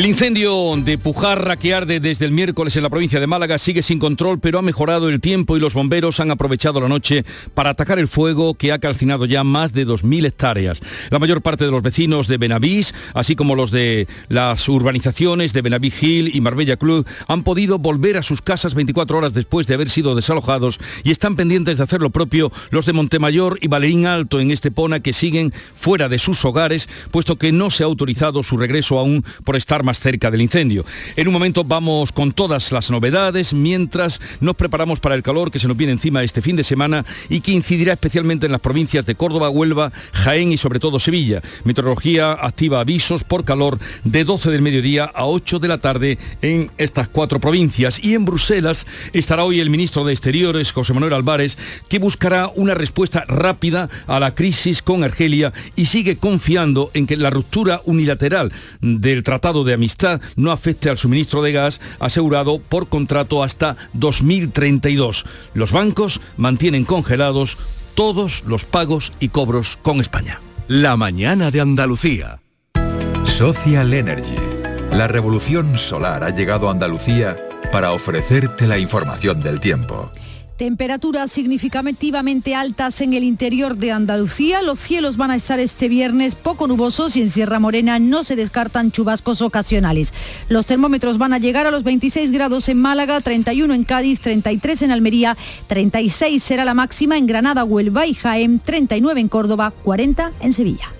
El incendio de Pujarra que arde desde el miércoles en la provincia de Málaga sigue sin control, pero ha mejorado el tiempo y los bomberos han aprovechado la noche para atacar el fuego que ha calcinado ya más de 2.000 hectáreas. La mayor parte de los vecinos de Benavís, así como los de las urbanizaciones de Benaví Hill y Marbella Club, han podido volver a sus casas 24 horas después de haber sido desalojados y están pendientes de hacer lo propio los de Montemayor y Valerín Alto en Estepona que siguen fuera de sus hogares, puesto que no se ha autorizado su regreso aún por estar más cerca del incendio. En un momento vamos con todas las novedades mientras nos preparamos para el calor que se nos viene encima este fin de semana y que incidirá especialmente en las provincias de Córdoba, Huelva, Jaén y sobre todo Sevilla. Meteorología activa avisos por calor de 12 del mediodía a 8 de la tarde en estas cuatro provincias. Y en Bruselas estará hoy el ministro de Exteriores, José Manuel Álvarez, que buscará una respuesta rápida a la crisis con Argelia y sigue confiando en que la ruptura unilateral del Tratado de Amistad no afecte al suministro de gas asegurado por contrato hasta 2032. Los bancos mantienen congelados todos los pagos y cobros con España. La mañana de Andalucía. Social Energy. La revolución solar ha llegado a Andalucía para ofrecerte la información del tiempo. Temperaturas significativamente altas en el interior de Andalucía. Los cielos van a estar este viernes poco nubosos y en Sierra Morena no se descartan chubascos ocasionales. Los termómetros van a llegar a los 26 grados en Málaga, 31 en Cádiz, 33 en Almería, 36 será la máxima en Granada, Huelva y Jaén, 39 en Córdoba, 40 en Sevilla.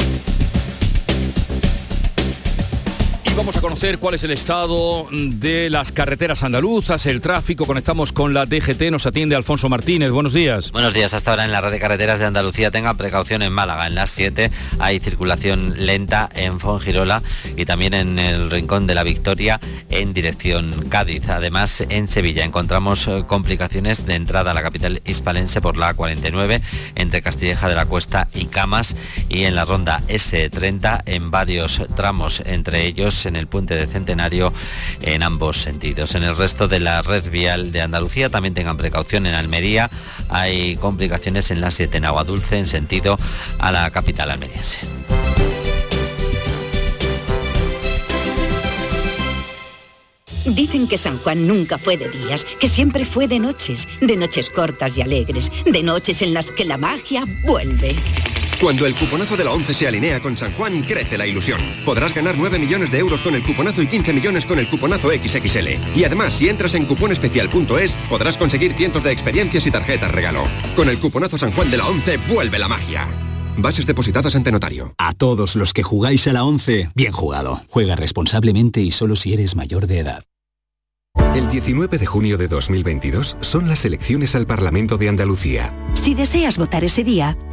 Vamos a conocer cuál es el estado de las carreteras andaluzas, el tráfico. Conectamos con la DGT, nos atiende Alfonso Martínez. Buenos días. Buenos días. Hasta ahora en la red de carreteras de Andalucía tengan precaución en Málaga. En las 7 hay circulación lenta en Fongirola y también en el Rincón de la Victoria en dirección Cádiz. Además, en Sevilla encontramos eh, complicaciones de entrada a la capital hispalense por la A49 entre Castilleja de la Cuesta y Camas y en la ronda S30 en varios tramos, entre ellos en el puente de Centenario en ambos sentidos. En el resto de la red vial de Andalucía también tengan precaución en Almería. Hay complicaciones en la 7 en Agua Dulce en sentido a la capital almeriense. Dicen que San Juan nunca fue de días, que siempre fue de noches, de noches cortas y alegres, de noches en las que la magia vuelve. Cuando el cuponazo de la 11 se alinea con San Juan, crece la ilusión. Podrás ganar 9 millones de euros con el cuponazo y 15 millones con el cuponazo XXL. Y además, si entras en cuponespecial.es, podrás conseguir cientos de experiencias y tarjetas regalo. Con el cuponazo San Juan de la 11, vuelve la magia. Bases depositadas ante notario. A todos los que jugáis a la 11, bien jugado. Juega responsablemente y solo si eres mayor de edad. El 19 de junio de 2022 son las elecciones al Parlamento de Andalucía. Si deseas votar ese día,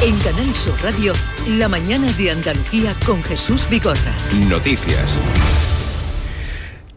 En Canal Sur Radio, La mañana de Andalucía con Jesús Bigorra. Noticias.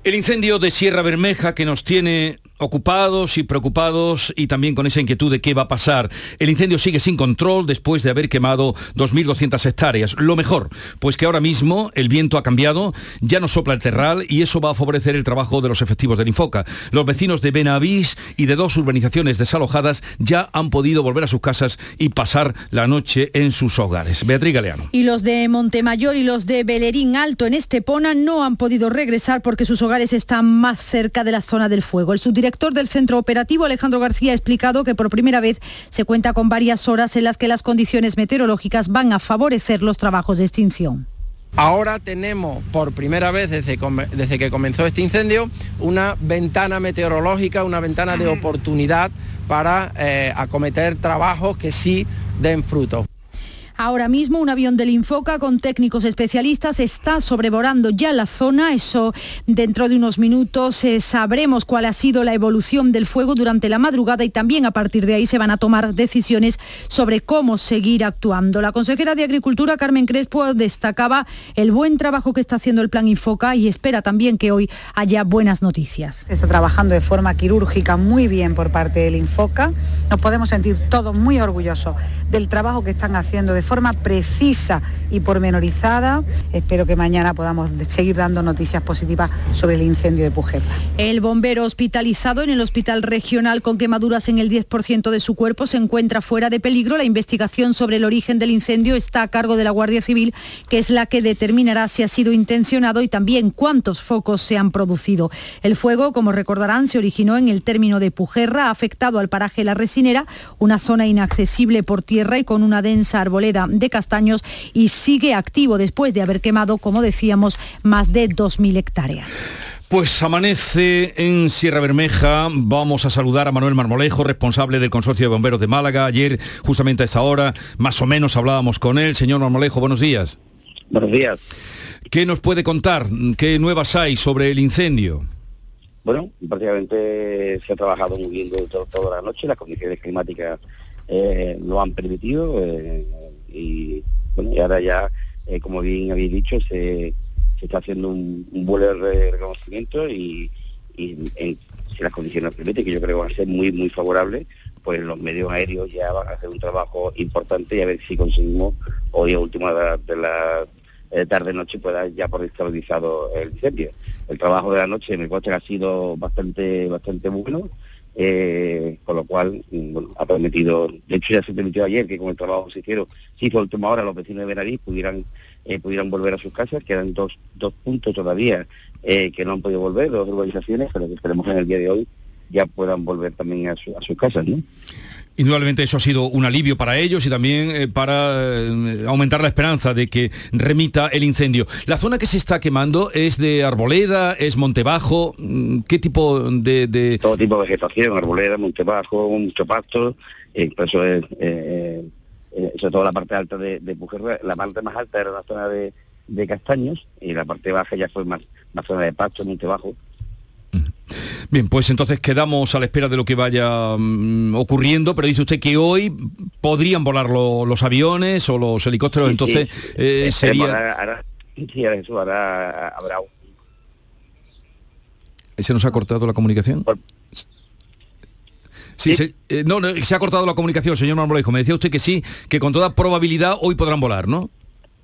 El incendio de Sierra Bermeja que nos tiene ocupados y preocupados y también con esa inquietud de qué va a pasar. El incendio sigue sin control después de haber quemado 2.200 hectáreas. Lo mejor, pues que ahora mismo el viento ha cambiado, ya no sopla el terral y eso va a favorecer el trabajo de los efectivos del Infoca. Los vecinos de Benavís y de dos urbanizaciones desalojadas ya han podido volver a sus casas y pasar la noche en sus hogares. Beatriz Galeano. Y los de Montemayor y los de Belerín Alto en Estepona no han podido regresar porque sus hogares están más cerca de la zona del fuego. El subdirector director del centro operativo, Alejandro García, ha explicado que por primera vez se cuenta con varias horas en las que las condiciones meteorológicas van a favorecer los trabajos de extinción. Ahora tenemos por primera vez desde, desde, que comenzó este incendio una ventana meteorológica, una ventana de oportunidad para eh, acometer trabajos que sí den fruto. Ahora mismo un avión del Infoca con técnicos especialistas está sobrevolando ya la zona. Eso dentro de unos minutos eh, sabremos cuál ha sido la evolución del fuego durante la madrugada y también a partir de ahí se van a tomar decisiones sobre cómo seguir actuando. La consejera de Agricultura, Carmen Crespo, destacaba el buen trabajo que está haciendo el plan Infoca y espera también que hoy haya buenas noticias. Se está trabajando de forma quirúrgica muy bien por parte del Infoca. Nos podemos sentir todos muy orgullosos del trabajo que están haciendo de forma precisa y pormenorizada. Espero que mañana podamos seguir dando noticias positivas sobre el incendio de Pujerra. El bombero hospitalizado en el hospital regional con quemaduras en el 10% de su cuerpo se encuentra fuera de peligro. La investigación sobre el origen del incendio está a cargo de la Guardia Civil, que es la que determinará si ha sido intencionado y también cuántos focos se han producido. El fuego, como recordarán, se originó en el término de Pujerra, afectado al paraje La Resinera, una zona inaccesible por tierra y con una densa arboleda de castaños y sigue activo después de haber quemado, como decíamos, más de 2.000 hectáreas. Pues amanece en Sierra Bermeja. Vamos a saludar a Manuel Marmolejo, responsable del Consorcio de Bomberos de Málaga. Ayer, justamente a esta hora, más o menos hablábamos con él. Señor Marmolejo, buenos días. Buenos días. ¿Qué nos puede contar? ¿Qué nuevas hay sobre el incendio? Bueno, prácticamente se ha trabajado muy bien toda la noche. Las condiciones climáticas eh, lo han permitido. Eh, y bueno, y ahora ya, eh, como bien habéis dicho, se, está haciendo un, vuelo de reconocimiento y, si las condiciones permiten, que yo creo que van a ser muy, muy favorables, pues los medios aéreos ya van a hacer un trabajo importante y a ver si conseguimos hoy a última de la, eh, tarde-noche pueda ya por estabilizado el incendio. El trabajo de la noche me consta que ha sido bastante, bastante bueno eh, con lo cual mm, ha permitido, de hecho ya se permitió ayer que con el trabajo se hicieron, si por última hora los vecinos de Benavís pudieran eh, pudieran volver a sus casas, quedan dos, dos puntos todavía eh, que no han podido volver, dos urbanizaciones, pero que esperemos en el día de hoy ya puedan volver también a, a sus casas. ¿no? Indudablemente eso ha sido un alivio para ellos y también eh, para eh, aumentar la esperanza de que remita el incendio. La zona que se está quemando es de arboleda, es montebajo, mm, ¿qué tipo de, Todo tipo de vegetación, arboleda, montebajo, mucho pasto, eh, eso es, sobre todo la parte alta de, de la parte más alta era la zona de, castaños y la parte baja ya fue más, más zona de pasto, montebajo. Bien, pues entonces quedamos a la espera de lo que vaya mm, ocurriendo, pero dice usted que hoy podrían volar los aviones o los helicópteros, entonces eh, sería... sí, eso habrá, ¿Se nos ha cortado la comunicación? Sí, Se, eh, no, se ha cortado la comunicación, señor Marmolejo. Me decía usted que sí, que con toda probabilidad hoy podrán volar, ¿no?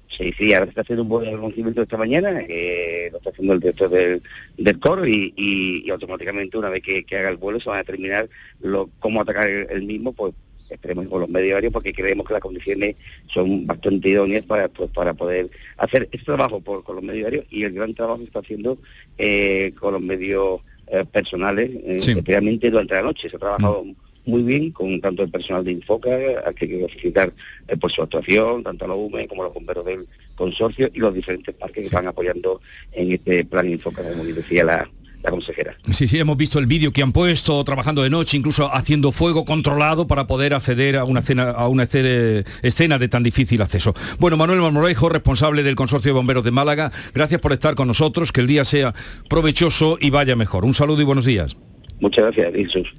Sí, sí, ahora se está haciendo un buen reconocimiento esta mañana, eh, lo está haciendo el director del, del COR y, automáticamente una vez que, haga el vuelo se van a determinar lo, cómo atacar el, mismo, pues esperemos con los medios aéreos porque creemos que las condiciones son bastante idóneas para, pues, para poder hacer este trabajo por, con los medios aéreos y el gran trabajo que está haciendo eh, con los medios eh, personales, especialmente durante la noche. Se ha trabajado... Mm muy bien con tanto el personal de Infoca, al que quiero felicitar eh, por su actuación, tanto a los UME como a los bomberos del consorcio y los diferentes parques que están apoyando en este plan Infoca, como decía la, consejera. Sí, sí, hemos visto el vídeo que han puesto trabajando de noche, incluso haciendo fuego controlado para poder acceder a una, escena, a una escena de tan difícil acceso. Bueno, Manuel Marmorejo, responsable del Consorcio de Bomberos de Málaga, gracias por estar con nosotros, que el día sea provechoso y vaya mejor. Un saludo y buenos días. Muchas gracias, Jesús.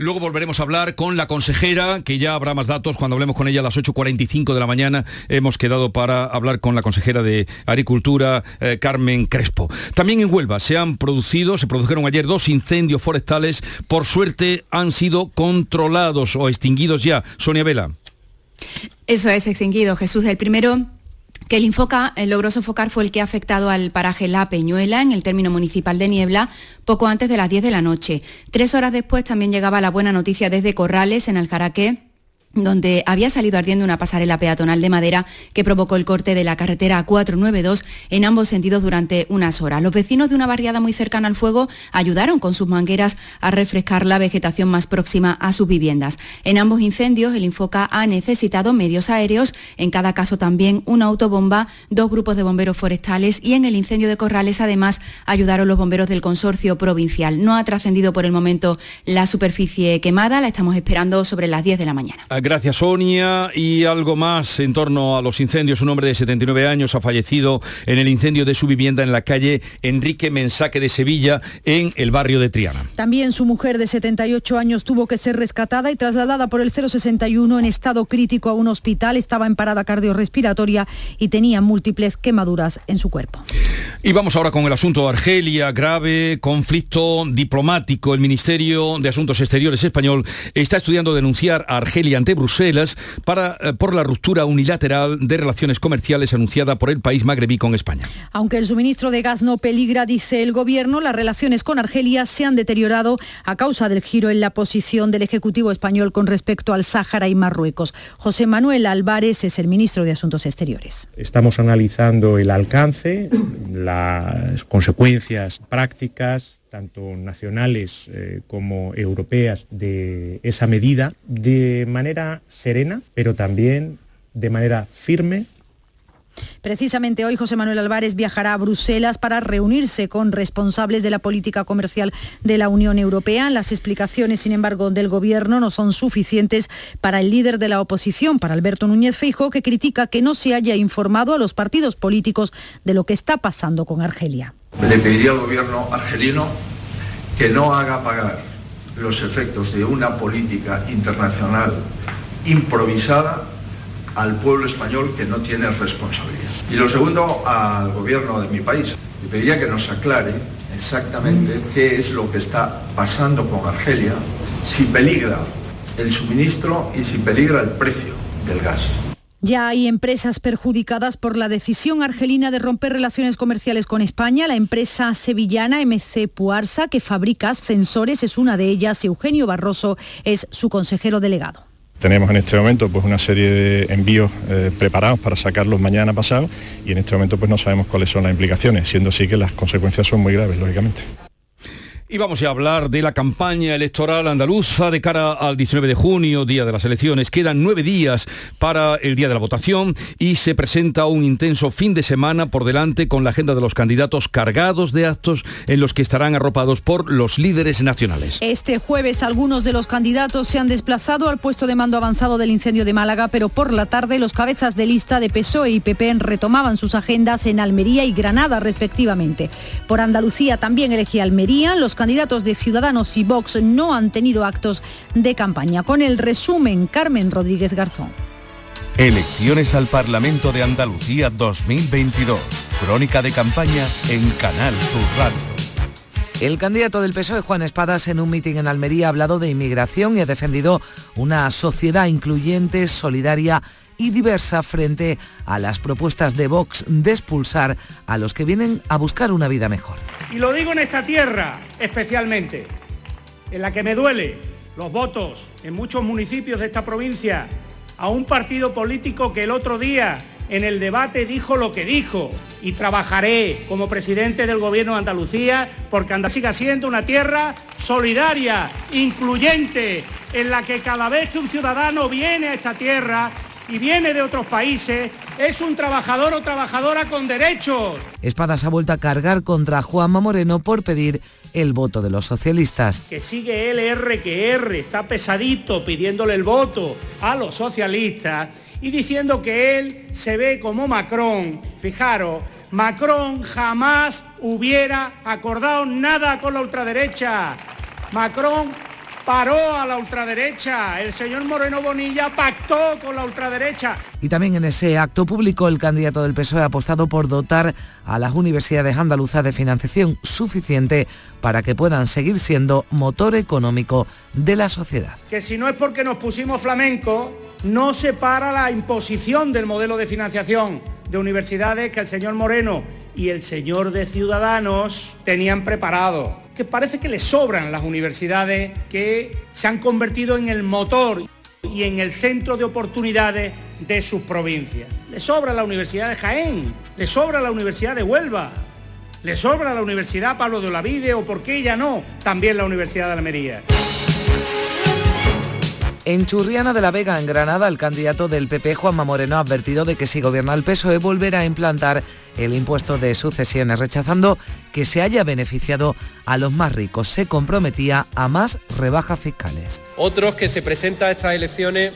Luego volveremos a hablar con la consejera, que ya habrá más datos cuando hablemos con ella a las 8.45 de la mañana. Hemos quedado para hablar con la consejera de Agricultura, eh, Carmen Crespo. También en Huelva se han producido, se produjeron ayer dos incendios forestales. Por suerte han sido controlados o extinguidos ya. Sonia Vela. Eso es extinguido, Jesús. El primero que el Infoca eh, logró sofocar fue el que ha afectado al paraje La Peñuela, en el término municipal de Niebla, poco antes de las 10 de la noche. Tres horas después también llegaba la buena noticia desde Corrales, en el Jaraqué, donde había salido ardiendo una pasarela peatonal de madera que provocó el corte de la carretera 492 en ambos sentidos durante unas horas. Los vecinos de una barriada muy cercana al fuego ayudaron con sus mangueras a refrescar la vegetación más próxima a sus viviendas. En ambos incendios, el Infoca ha necesitado medios aéreos, en cada caso también una autobomba, dos grupos de bomberos forestales y en el incendio de Corrales además ayudaron los bomberos del consorcio provincial. No ha trascendido por el momento la superficie quemada, la estamos esperando sobre las 10 de la mañana. Gracias, Sonia. Y algo más en torno a los incendios. Un hombre de 79 años ha fallecido en el incendio de su vivienda en la calle Enrique Mensaque de Sevilla, en el barrio de Triana. También su mujer de 78 años tuvo que ser rescatada y trasladada por el 061 en estado crítico a un hospital. Estaba en parada cardiorrespiratoria y tenía múltiples quemaduras en su cuerpo. Y vamos ahora con el asunto de Argelia, grave conflicto diplomático. El Ministerio de Asuntos Exteriores español está estudiando denunciar a Argelia ante Bruselas para, eh, por la ruptura unilateral de relaciones comerciales anunciada por el país magrebí con España. Aunque el suministro de gas no peligra, dice el gobierno, las relaciones con Argelia se han deteriorado a causa del giro en la posición del Ejecutivo español con respecto al Sáhara y Marruecos. José Manuel Álvarez es el ministro de Asuntos Exteriores. Estamos analizando el alcance, las consecuencias prácticas tanto nacionales eh, como europeas, de esa medida de manera serena, pero también de manera firme Precisamente hoy José Manuel Álvarez viajará a Bruselas para reunirse con responsables de la política comercial de la Unión Europea. Las explicaciones, sin embargo, del Gobierno no son suficientes para el líder de la oposición, para Alberto Núñez Feijóo, que critica que no se haya informado a los partidos políticos de lo que está pasando con Argelia. Le pediría al gobierno argelino que no haga pagar los efectos de una política internacional improvisada al pueblo español que no tiene responsabilidad. Y lo segundo, al gobierno de mi país. Le pediría que nos aclare exactamente qué es lo que está pasando con Argelia, si peligra el suministro y si peligra el precio del gas. Ya hay empresas perjudicadas por la decisión argelina de romper relaciones comerciales con España. La empresa sevillana MC Puarsa, que fabrica ascensores, es una de ellas. Eugenio Barroso es su consejero delegado. Tenemos en este momento pues, una serie de envíos eh, preparados para sacarlos mañana pasado y en este momento pues, no sabemos cuáles son las implicaciones, siendo así que las consecuencias son muy graves, lógicamente. Y vamos a hablar de la campaña electoral andaluza de cara al 19 de junio, día de las elecciones. Quedan nueve días para el día de la votación y se presenta un intenso fin de semana por delante con la agenda de los candidatos cargados de actos en los que estarán arropados por los líderes nacionales. Este jueves algunos de los candidatos se han desplazado al puesto de mando avanzado del incendio de Málaga, pero por la tarde los cabezas de lista de PSOE y PP retomaban sus agendas en Almería y Granada respectivamente. Por Andalucía también elegía Almería, los candidatos de Ciudadanos y Vox no han tenido actos de campaña. Con el resumen, Carmen Rodríguez Garzón. Elecciones al Parlamento de Andalucía 2022. Crónica de campaña en Canal Sur Radio. El candidato del PSOE, Juan Espadas, en un mitin en Almería ha hablado de inmigración y ha defendido una sociedad incluyente, solidaria y diversa frente a las propuestas de Vox de expulsar a los que vienen a buscar una vida mejor. Y lo digo en esta tierra especialmente, en la que me duele los votos en muchos municipios de esta provincia a un partido político que el otro día en el debate dijo lo que dijo y trabajaré como presidente del Gobierno de Andalucía porque Andalucía siga siendo una tierra solidaria, incluyente, en la que cada vez que un ciudadano viene a esta tierra y viene de otros países, es un trabajador o trabajadora con derechos. Espadas ha vuelto a cargar contra Juanma Moreno por pedir el voto de los socialistas. Que sigue LR que R, está pesadito pidiéndole el voto a los socialistas y diciendo que él se ve como Macron. Fijaros, Macron jamás hubiera acordado nada con la ultraderecha. Macron paró a la ultraderecha. El señor Moreno Bonilla pactó con la ultraderecha. Y también en ese acto público el candidato del PSOE ha apostado por dotar a las universidades andaluzas de financiación suficiente para que puedan seguir siendo motor económico de la sociedad. Que si no es porque nos pusimos flamenco, no se para la imposición del modelo de financiación de universidades que el señor Moreno y el señor de Ciudadanos tenían preparado que parece que le sobran las universidades que se han convertido en el motor y en el centro de oportunidades de sus provincias. Le sobra la Universidad de Jaén, le sobra la Universidad de Huelva, le sobra la Universidad Pablo de Olavide o por qué ya no, también la Universidad de Almería. En Churriana de la Vega, en Granada, el candidato del PP, Juanma Moreno, ha advertido de que si gobierna el PSOE volverá a implantar el impuesto de sucesiones, rechazando que se haya beneficiado a los más ricos. Se comprometía a más rebajas fiscales. Otros que se presentan a estas elecciones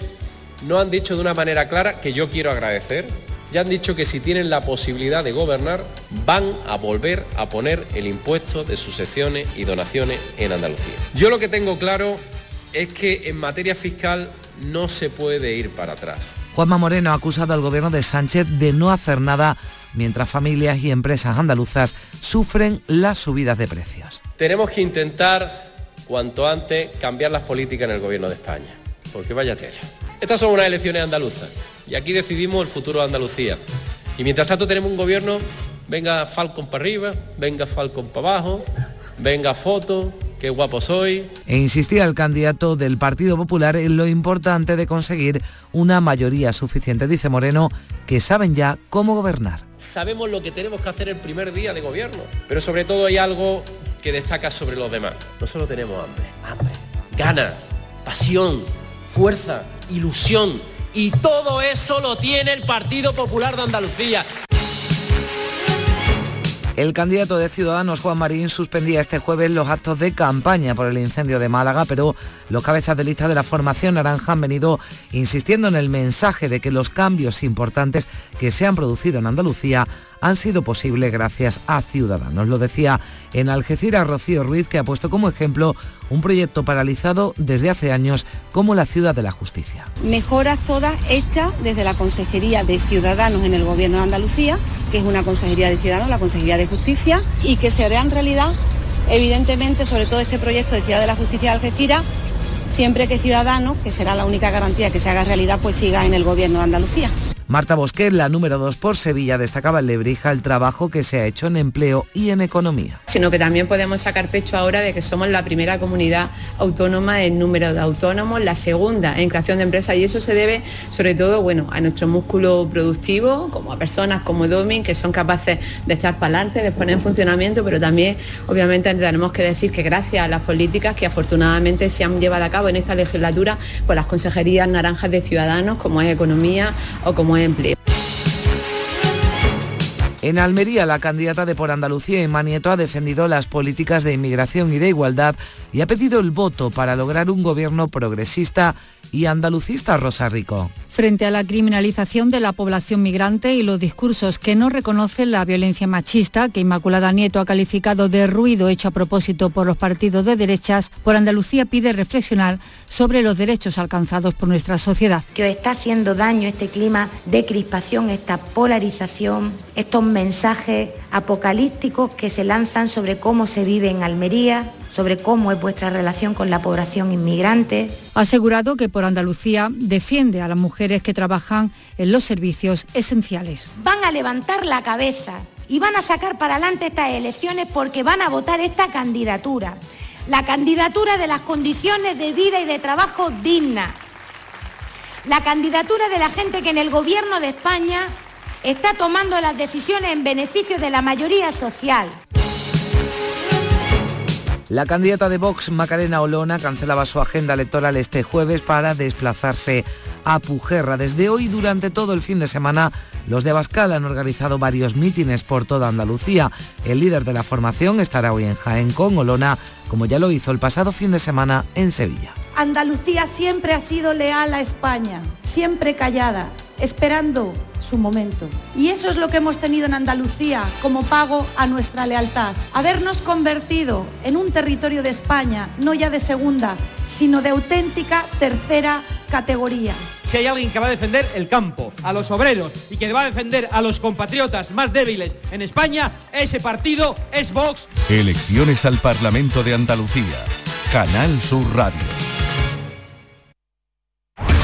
no han dicho de una manera clara, que yo quiero agradecer, ya han dicho que si tienen la posibilidad de gobernar, van a volver a poner el impuesto de sucesiones y donaciones en Andalucía. Yo lo que tengo claro es que en materia fiscal no se puede ir para atrás. Juanma Moreno ha acusado al gobierno de Sánchez de no hacer nada mientras familias y empresas andaluzas sufren las subidas de precios. Tenemos que intentar cuanto antes cambiar las políticas en el gobierno de España, porque vaya tela. Estas son unas elecciones andaluzas y aquí decidimos el futuro de Andalucía. Y mientras tanto tenemos un gobierno, venga Falcon para arriba, venga Falcon para abajo, venga foto, qué guapo soy. E insistía el candidato del Partido Popular en lo importante de conseguir una mayoría suficiente. Dice Moreno que saben ya cómo gobernar. Sabemos lo que tenemos que hacer el primer día de gobierno, pero sobre todo hay algo que destaca sobre los demás. Nosotros tenemos hambre, hambre, gana, pasión, fuerza, ilusión. Y todo eso lo tiene el Partido Popular de Andalucía. El candidato de Ciudadanos, Juan Marín, suspendía este jueves los actos de campaña por el incendio de Málaga, pero los cabezas de lista de la formación naranja han venido insistiendo en el mensaje de que los cambios importantes que se han producido en Andalucía han sido posibles gracias a Ciudadanos. Lo decía en Algeciras Rocío Ruiz, que ha puesto como ejemplo un proyecto paralizado desde hace años como la Ciudad de la Justicia. Mejoras todas hechas desde la Consejería de Ciudadanos en el Gobierno de Andalucía, que es una Consejería de Ciudadanos, la Consejería de Justicia, y que se harán realidad, evidentemente, sobre todo este proyecto de Ciudad de la Justicia de Algeciras, siempre que Ciudadanos, que será la única garantía que se haga realidad, pues siga en el Gobierno de Andalucía. Marta Bosquet, la número 2 por Sevilla, destacaba en Lebrija el trabajo que se ha hecho en empleo y en economía. Sino que también podemos sacar pecho ahora de que somos la primera comunidad autónoma en número de autónomos, la segunda en creación de empresas y eso se debe sobre todo bueno, a nuestro músculo productivo, como a personas como Domin, que son capaces de echar para adelante, de poner en funcionamiento, pero también obviamente tenemos que decir que gracias a las políticas que afortunadamente se han llevado a cabo en esta legislatura por las consejerías naranjas de Ciudadanos, como es Economía o como Empleo. En Almería, la candidata de Por Andalucía, Emma Nieto, ha defendido las políticas de inmigración y de igualdad y ha pedido el voto para lograr un gobierno progresista y andalucista Rosa Rico. Frente a la criminalización de la población migrante y los discursos que no reconocen la violencia machista, que Inmaculada Nieto ha calificado de ruido hecho a propósito por los partidos de derechas, por Andalucía pide reflexionar sobre los derechos alcanzados por nuestra sociedad. Que está haciendo daño este clima de crispación, esta polarización, estos mensajes apocalípticos que se lanzan sobre cómo se vive en Almería, sobre cómo es vuestra relación con la población inmigrante. Ha asegurado que por Andalucía defiende a las mujeres que trabajan en los servicios esenciales. Van a levantar la cabeza y van a sacar para adelante estas elecciones porque van a votar esta candidatura. La candidatura de las condiciones de vida y de trabajo dignas. La candidatura de la gente que en el gobierno de España está tomando las decisiones en beneficio de la mayoría social. La candidata de Vox, Macarena Olona, cancelaba su agenda electoral este jueves para desplazarse a Pujerra. Desde hoy, durante todo el fin de semana, los de Abascal han organizado varios mítines por toda Andalucía. El líder de la formación estará hoy en Jaén con Olona, como ya lo hizo el pasado fin de semana en Sevilla. Andalucía siempre ha sido leal a España, siempre callada, esperando su momento. Y eso es lo que hemos tenido en Andalucía como pago a nuestra lealtad. Habernos convertido en un territorio de España, no ya de segunda, sino de auténtica tercera categoría. Si hay alguien que va a defender el campo, a los obreros y que va a defender a los compatriotas más débiles en España, ese partido es Vox. Elecciones al Parlamento de Andalucía. Canal Sur Radio.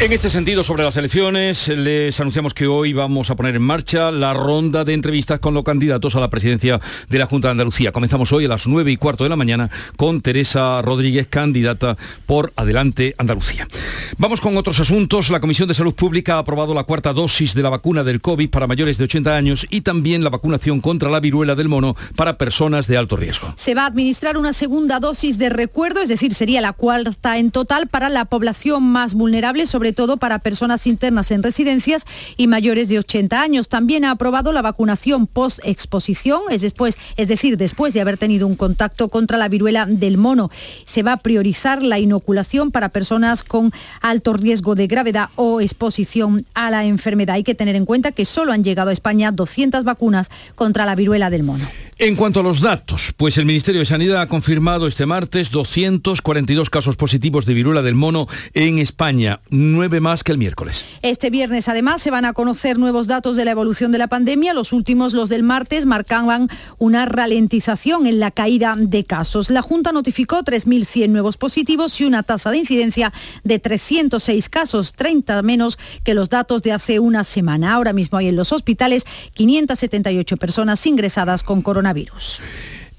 En este sentido, sobre las elecciones, les anunciamos que hoy vamos a poner en marcha la ronda de entrevistas con los candidatos a la presidencia de la Junta de Andalucía. Comenzamos hoy a las 9 y cuarto de la mañana con Teresa Rodríguez, candidata por Adelante Andalucía. Vamos con otros asuntos. La Comisión de Salud Pública ha aprobado la cuarta dosis de la vacuna del COVID para mayores de 80 años y también la vacunación contra la viruela del mono para personas de alto riesgo. Se va a administrar una segunda dosis de recuerdo, es decir, sería la cuarta en total para la población más vulnerable, sobre todo para personas internas en residencias y mayores de 80 años. También ha aprobado la vacunación post-exposición, es, es decir, después de haber tenido un contacto contra la viruela del mono. Se va a priorizar la inoculación para personas con alto riesgo de gravedad o exposición a la enfermedad. Hay que tener en cuenta que solo han llegado a España 200 vacunas contra la viruela del mono. En cuanto a los datos, pues el Ministerio de Sanidad ha confirmado este martes 242 casos positivos de viruela del mono en España, nueve más que el miércoles. Este viernes además se van a conocer nuevos datos de la evolución de la pandemia. Los últimos, los del martes, marcaban una ralentización en la caída de casos. La Junta notificó 3.100 nuevos positivos y una tasa de incidencia de 306 casos, 30 menos que los datos de hace una semana. Ahora mismo hay en los hospitales 578 personas ingresadas con coronavirus coronavirus.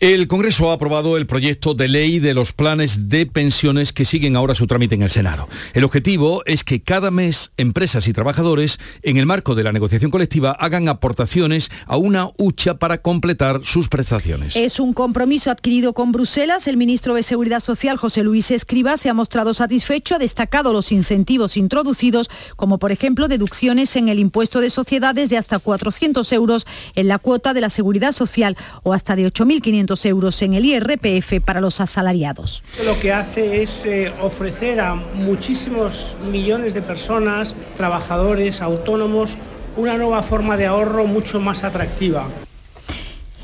El Congreso ha aprobado el proyecto de ley de los planes de pensiones que siguen ahora su trámite en el Senado. El objetivo es que cada mes empresas y trabajadores, en el marco de la negociación colectiva, hagan aportaciones a una hucha para completar sus prestaciones. Es un compromiso adquirido con Bruselas. El ministro de Seguridad Social, José Luis Escriba, se ha mostrado satisfecho, ha destacado los incentivos introducidos, como por ejemplo deducciones en el impuesto de sociedades de hasta 400 euros en la cuota de la seguridad social o hasta de 8.500 euros en el IRPF para los asalariados. Lo que hace es eh, ofrecer a muchísimos millones de personas, trabajadores, autónomos, una nueva forma de ahorro mucho más atractiva.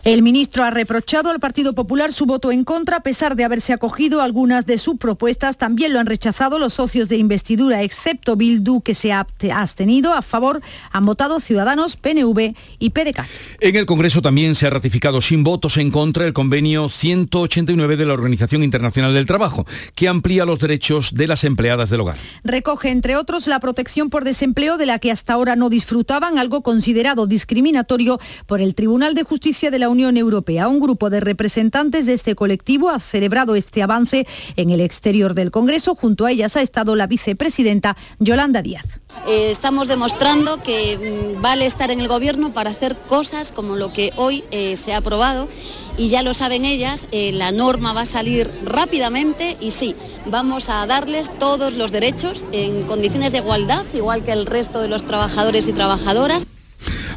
El ministro ha reprochado al Partido Popular su voto en contra a pesar de haberse acogido algunas de sus propuestas. También lo han rechazado los socios de investidura, excepto Bildu, que se ha abstenido. A favor han votado Ciudadanos, PNV y PDK. En el Congreso también se ha ratificado sin votos en contra el convenio 189 de la Organización Internacional del Trabajo, que amplía los derechos de las empleadas del hogar. Recoge, entre otros, la protección por desempleo de la que hasta ahora no disfrutaban, algo considerado discriminatorio por el Tribunal de Justicia de la Unión Europea. Un grupo de representantes de este colectivo ha celebrado este avance en el exterior del Congreso. Junto a ellas ha estado la vicepresidenta Yolanda Díaz. Eh, estamos demostrando que mm, vale estar en el gobierno para hacer cosas como lo que hoy eh, se ha aprobado y ya lo saben ellas, eh, la norma va a salir rápidamente y sí, vamos a darles todos los derechos en condiciones de igualdad, igual que el resto de los trabajadores y trabajadoras.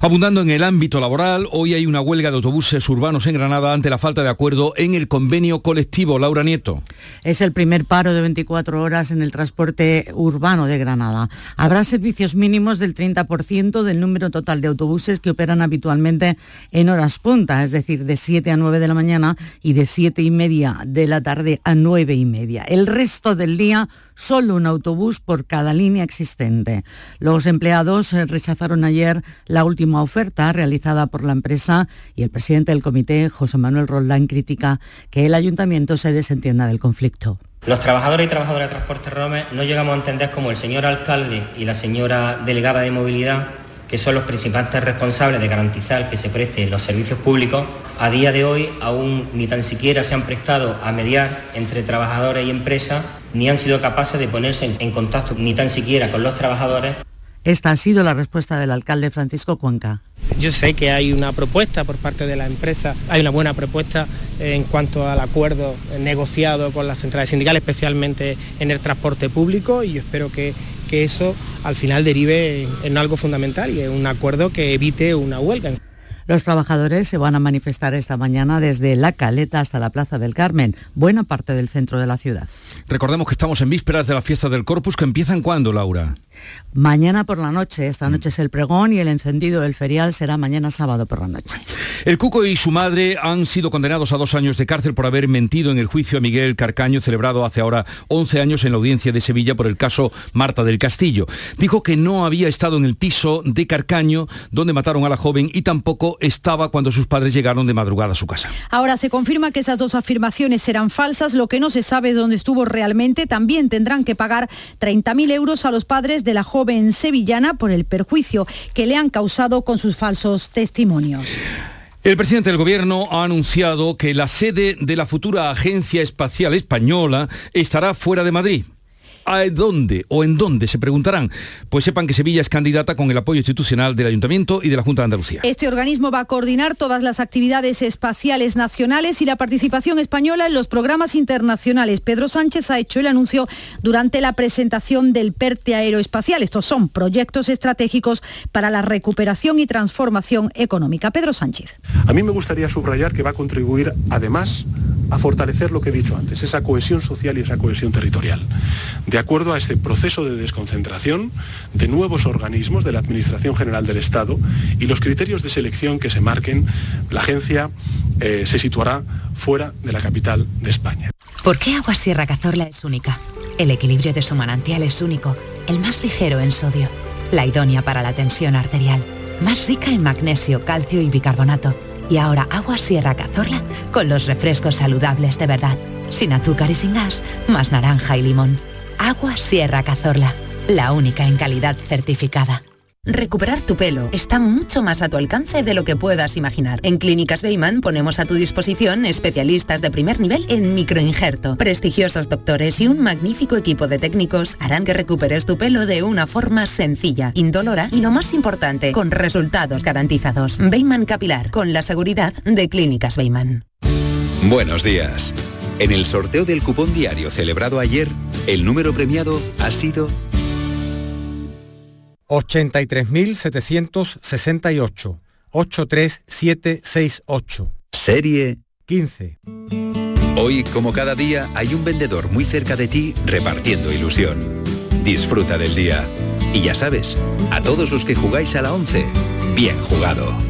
Abundando en el ámbito laboral, hoy hay una huelga de autobuses urbanos en Granada ante la falta de acuerdo en el convenio colectivo. Laura Nieto. Es el primer paro de 24 horas en el transporte urbano de Granada. Habrá servicios mínimos del 30% del número total de autobuses que operan habitualmente en horas punta, es decir, de 7 a 9 de la mañana y de 7 y media de la tarde a 9 y media. El resto del día solo un autobús por cada línea existente. Los empleados eh, rechazaron ayer la última oferta realizada por la empresa y el presidente del comité, José Manuel Roldán, critica que el ayuntamiento se desentienda del conflicto. Los trabajadores y trabajadoras de transporte Rome no llegamos a entender como el señor alcalde y la señora delegada de movilidad que son los principales responsables de garantizar que se presten los servicios públicos, a día de hoy aún ni tan siquiera se han prestado a mediar entre trabajadores y empresas, ni han sido capaces de ponerse en contacto ni tan siquiera con los trabajadores. Esta ha sido la respuesta del alcalde Francisco Cuenca. Yo sé que hay una propuesta por parte de la empresa, hay una buena propuesta en cuanto al acuerdo negociado con las centrales sindicales, especialmente en el transporte público, y yo espero que, que eso al final derive en, en algo fundamental y en un acuerdo que evite una huelga. Los trabajadores se van a manifestar esta mañana desde La Caleta hasta la Plaza del Carmen, buena parte del centro de la ciudad. Recordemos que estamos en vísperas de la fiesta del Corpus, que empiezan cuándo, Laura? Mañana por la noche, esta noche es el pregón y el encendido del ferial será mañana sábado por la noche. El Cuco y su madre han sido condenados a dos años de cárcel por haber mentido en el juicio a Miguel Carcaño celebrado hace ahora 11 años en la audiencia de Sevilla por el caso Marta del Castillo. Dijo que no había estado en el piso de Carcaño donde mataron a la joven y tampoco estaba cuando sus padres llegaron de madrugada a su casa. Ahora se confirma que esas dos afirmaciones eran falsas, lo que no se sabe dónde estuvo realmente realmente, también tendrán que pagar 30.000 euros a los padres de la joven sevillana por el perjuicio que le han causado con sus falsos testimonios. El presidente del Gobierno ha anunciado que la sede de la futura Agencia Espacial Española estará fuera de Madrid. ¿A dónde o en dónde? Se preguntarán. Pues sepan que Sevilla es candidata con el apoyo institucional del Ayuntamiento y de la Junta de Andalucía. Este organismo va a coordinar todas las actividades espaciales nacionales y la participación española en los programas internacionales. Pedro Sánchez ha hecho el anuncio durante la presentación del PERTE aeroespacial. Estos son proyectos estratégicos para la recuperación y transformación económica. Pedro Sánchez. A mí me gustaría subrayar que va a contribuir además a fortalecer lo que he dicho antes, esa cohesión social y esa cohesión territorial de acuerdo a este proceso de desconcentración de nuevos organismos de la Administración General del Estado y los criterios de selección que se marquen, la agencia eh, se situará fuera de la capital de España. ¿Por qué Agua Sierra Cazorla es única? El equilibrio de su manantial es único, el más ligero en sodio, la idónea para la tensión arterial, más rica en magnesio, calcio y bicarbonato. Y ahora Agua Sierra Cazorla con los refrescos saludables de verdad, sin azúcar y sin gas, más naranja y limón. Agua Sierra Cazorla, la única en calidad certificada. Recuperar tu pelo está mucho más a tu alcance de lo que puedas imaginar. En Clínicas Beyman ponemos a tu disposición especialistas de primer nivel en microinjerto. Prestigiosos doctores y un magnífico equipo de técnicos harán que recuperes tu pelo de una forma sencilla, indolora y lo más importante, con resultados garantizados. Beyman Capilar, con la seguridad de Clínicas Beyman. Buenos días. En el sorteo del cupón diario celebrado ayer, el número premiado ha sido 83.768 83768. Serie 15. Hoy, como cada día, hay un vendedor muy cerca de ti repartiendo ilusión. Disfruta del día. Y ya sabes, a todos los que jugáis a la 11, bien jugado.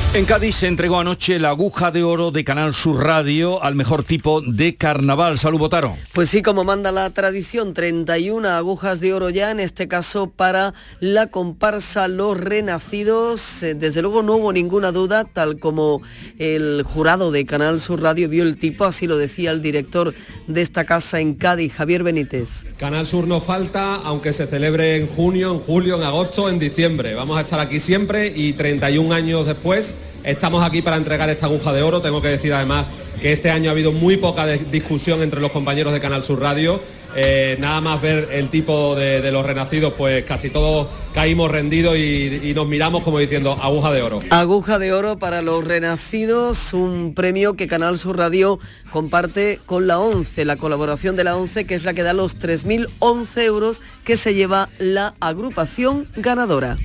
En Cádiz se entregó anoche la aguja de oro de Canal Sur Radio al mejor tipo de carnaval. Salud, Botaro. Pues sí, como manda la tradición, 31 agujas de oro ya, en este caso para la comparsa Los Renacidos. Eh, Desde luego no hubo ninguna duda, tal como el jurado de Canal Sur Radio vio el tipo, así lo decía el director de esta casa en Cádiz, Javier Benítez. Canal Sur no falta, aunque se celebre en junio, en julio, en agosto, en diciembre. Vamos a estar aquí siempre y 31 años después estamos aquí para entregar esta aguja de oro. Tengo que decir además que este año ha habido muy poca discusión entre los compañeros de Canal Sur Radio. Eh, nada más ver el tipo de, los renacidos, pues casi todos caímos rendidos y, y nos miramos como diciendo aguja de oro. Aguja de oro para los renacidos, un premio que Canal Sur Radio comparte con la ONCE, la colaboración de la ONCE, que es la que da los 3.011 euros que se lleva la agrupación ganadora.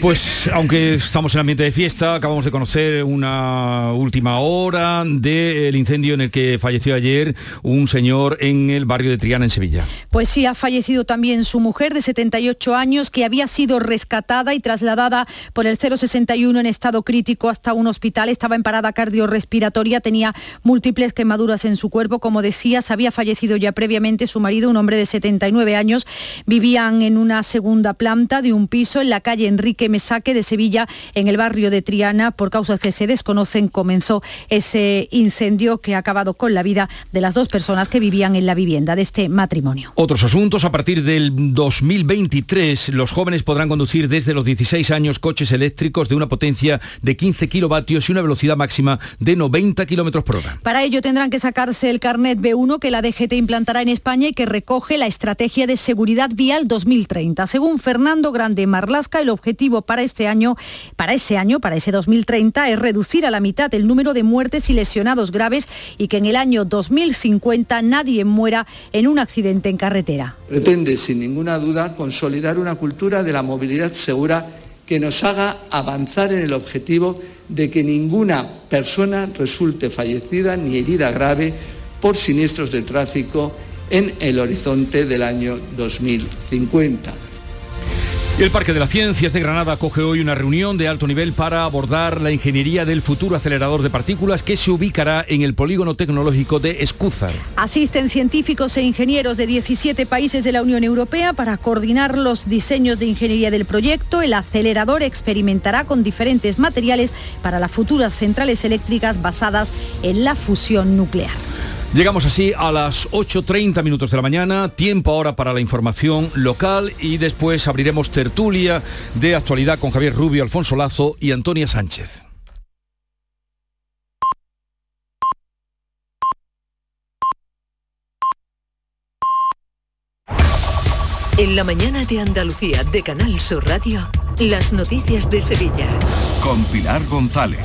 Pues aunque estamos en ambiente de fiesta, acabamos de conocer una última hora del incendio en el que falleció ayer un señor en el barrio de Triana, en Sevilla. Pues sí, ha fallecido también su mujer de 78 años que había sido rescatada y trasladada por el 061 en estado crítico hasta un hospital. Estaba en parada cardiorrespiratoria, tenía múltiples quemaduras en su cuerpo. Como decías, había fallecido ya previamente su marido, un hombre de 79 años. Vivían en una segunda planta de un piso en la calle Enrique Mesaque de Sevilla, en el barrio de Triana. Por causas que se desconocen, comenzó ese incendio que ha acabado con la vida de las dos personas que vivían en la vivienda de este matrimonio. Otros asuntos, a partir del 2023 los jóvenes podrán conducir desde los 16 años coches eléctricos de una potencia de 15 kilovatios y una velocidad máxima de 90 kilómetros por hora. Para ello tendrán que sacarse el carnet B1 que la DGT implantará en España y que recoge la estrategia de seguridad vial 2030. Según Fernando Grande El objetivo para este año, para ese año, para ese 2030, es reducir a la mitad el número de muertes y lesionados graves y que en el año 2050 nadie muera en un accidente en carretera. Pretende, sin ninguna duda, consolidar una cultura de la movilidad segura que nos haga avanzar en el objetivo de que ninguna persona resulte fallecida ni herida grave por siniestros de tráfico en el horizonte del año 2050. El Parque de las Ciencias de Granada acoge hoy una reunión de alto nivel para abordar la ingeniería del futuro acelerador de partículas que se ubicará en el polígono tecnológico de Escúzar. Asisten científicos e ingenieros de 17 países de la Unión Europea para coordinar los diseños de ingeniería del proyecto. El acelerador experimentará con diferentes materiales para las futuras centrales eléctricas basadas en la fusión nuclear. Llegamos así a las 8.30 minutos de la mañana, tiempo ahora para la información local y después abriremos tertulia de actualidad con Javier Rubio, Alfonso Lazo y Antonia Sánchez. En la mañana de Andalucía de Canal Sur Radio, las noticias de Sevilla. Con Pilar González.